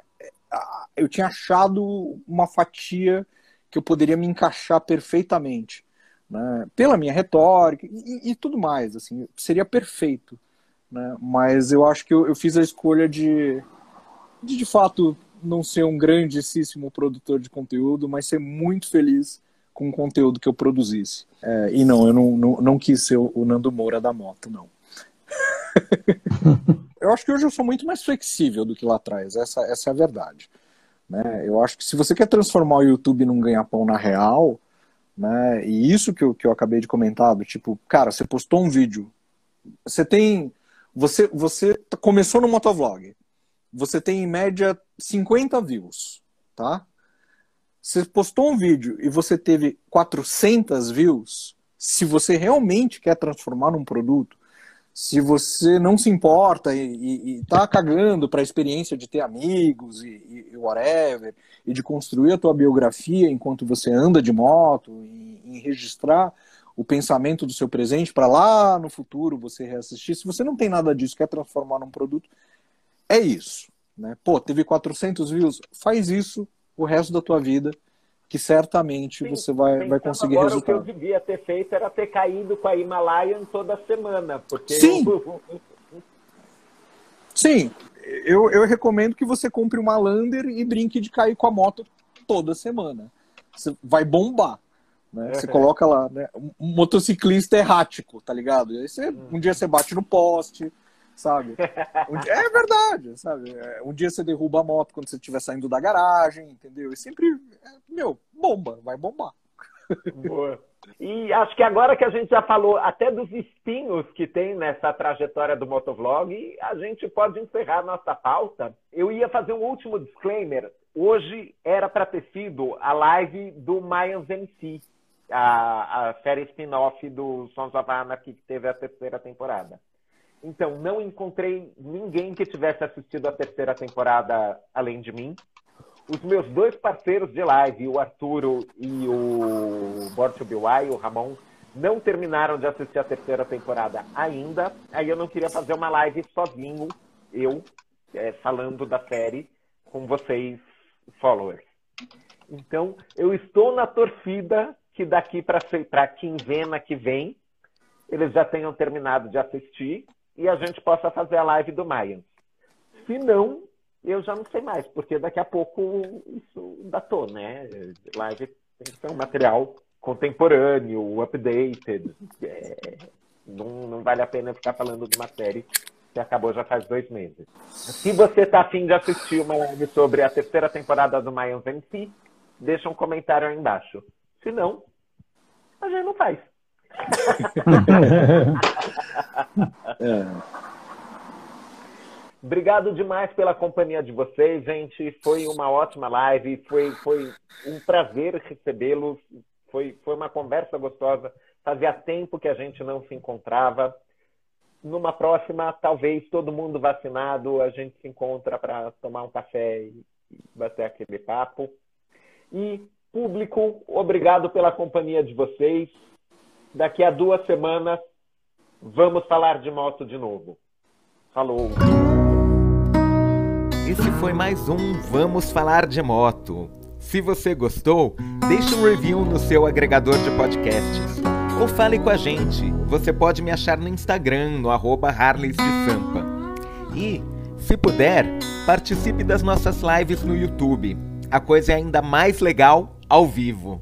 eu tinha achado uma fatia que eu poderia me encaixar perfeitamente né, pela minha retórica e, e, tudo mais, assim, seria perfeito, né, mas eu acho que eu, eu fiz a escolha de, de, de fato, não ser um grandíssimo produtor de conteúdo, mas ser muito feliz com o conteúdo que eu produzisse. É, e não, eu não, não, não quis ser o Nando Moura da moto, não. eu acho que hoje eu sou muito mais flexível do que lá atrás, essa, essa é a verdade. Né? Eu acho que se você quer transformar o YouTube num ganha-pão na real, né? E isso que eu, que eu acabei de comentar, do tipo, cara, você postou um vídeo, você tem, você, você começou no motovlog, você tem em média 50 views, tá? Você postou um vídeo e você teve 400 views, se você realmente quer transformar num produto, se você não se importa e, e, e tá cagando para a experiência de ter amigos e, e, whatever, e de construir a tua biografia enquanto você anda de moto, em, em registrar o pensamento do seu presente para lá no futuro você reassistir, se você não tem nada disso, quer transformar num produto, é isso. Né? Pô, teve 400 views, faz isso o resto da tua vida que certamente Sim, você vai, vai conseguir agora, resultado. O que eu devia ter feito era ter caído com a Himalayan toda semana. Porque Sim! Eu... Sim, eu, eu recomendo que você compre uma Lander e brinque de cair com a moto toda semana. Você vai bombar. Né? Você coloca lá, né? Um motociclista errático, tá ligado? aí você, um dia você bate no poste, sabe? Um dia, é verdade, sabe? É, um dia você derruba a moto quando você estiver saindo da garagem, entendeu? E sempre, é, meu, bomba, vai bombar. Boa. E acho que agora que a gente já falou até dos espinhos que tem nessa trajetória do motovlog, a gente pode encerrar nossa pauta. Eu ia fazer um último disclaimer. Hoje era para ter sido a live do Mayans MC, a, a série spin-off do Sons of Anarchy que teve a terceira temporada. Então, não encontrei ninguém que tivesse assistido a terceira temporada além de mim. Os meus dois parceiros de live, o Arturo e o Born to o Ramon, não terminaram de assistir a terceira temporada ainda. Aí eu não queria fazer uma live sozinho, eu, é, falando da série, com vocês, followers. Então, eu estou na torcida que daqui para a quinzena que vem, eles já tenham terminado de assistir e a gente possa fazer a live do Mayans. Se não, eu já não sei mais, porque daqui a pouco isso datou, né? Live tem que ser um material contemporâneo, updated. É, não, não vale a pena ficar falando de uma série que acabou já faz dois meses. Se você está afim de assistir uma live sobre a terceira temporada do Mayans MC, deixa um comentário aí embaixo. Se não, a gente não faz. é. Obrigado demais pela companhia de vocês, gente. Foi uma ótima live, foi, foi um prazer recebê-los. Foi, foi uma conversa gostosa. Fazia tempo que a gente não se encontrava. Numa próxima, talvez todo mundo vacinado, a gente se encontra para tomar um café e bater aquele papo. E, público, obrigado pela companhia de vocês. Daqui a duas semanas, vamos falar de moto de novo. Falou! Esse foi mais um Vamos Falar de Moto. Se você gostou, deixe um review no seu agregador de podcasts. Ou fale com a gente. Você pode me achar no Instagram, no arroba Harleys de Sampa. E, se puder, participe das nossas lives no YouTube. A coisa é ainda mais legal ao vivo.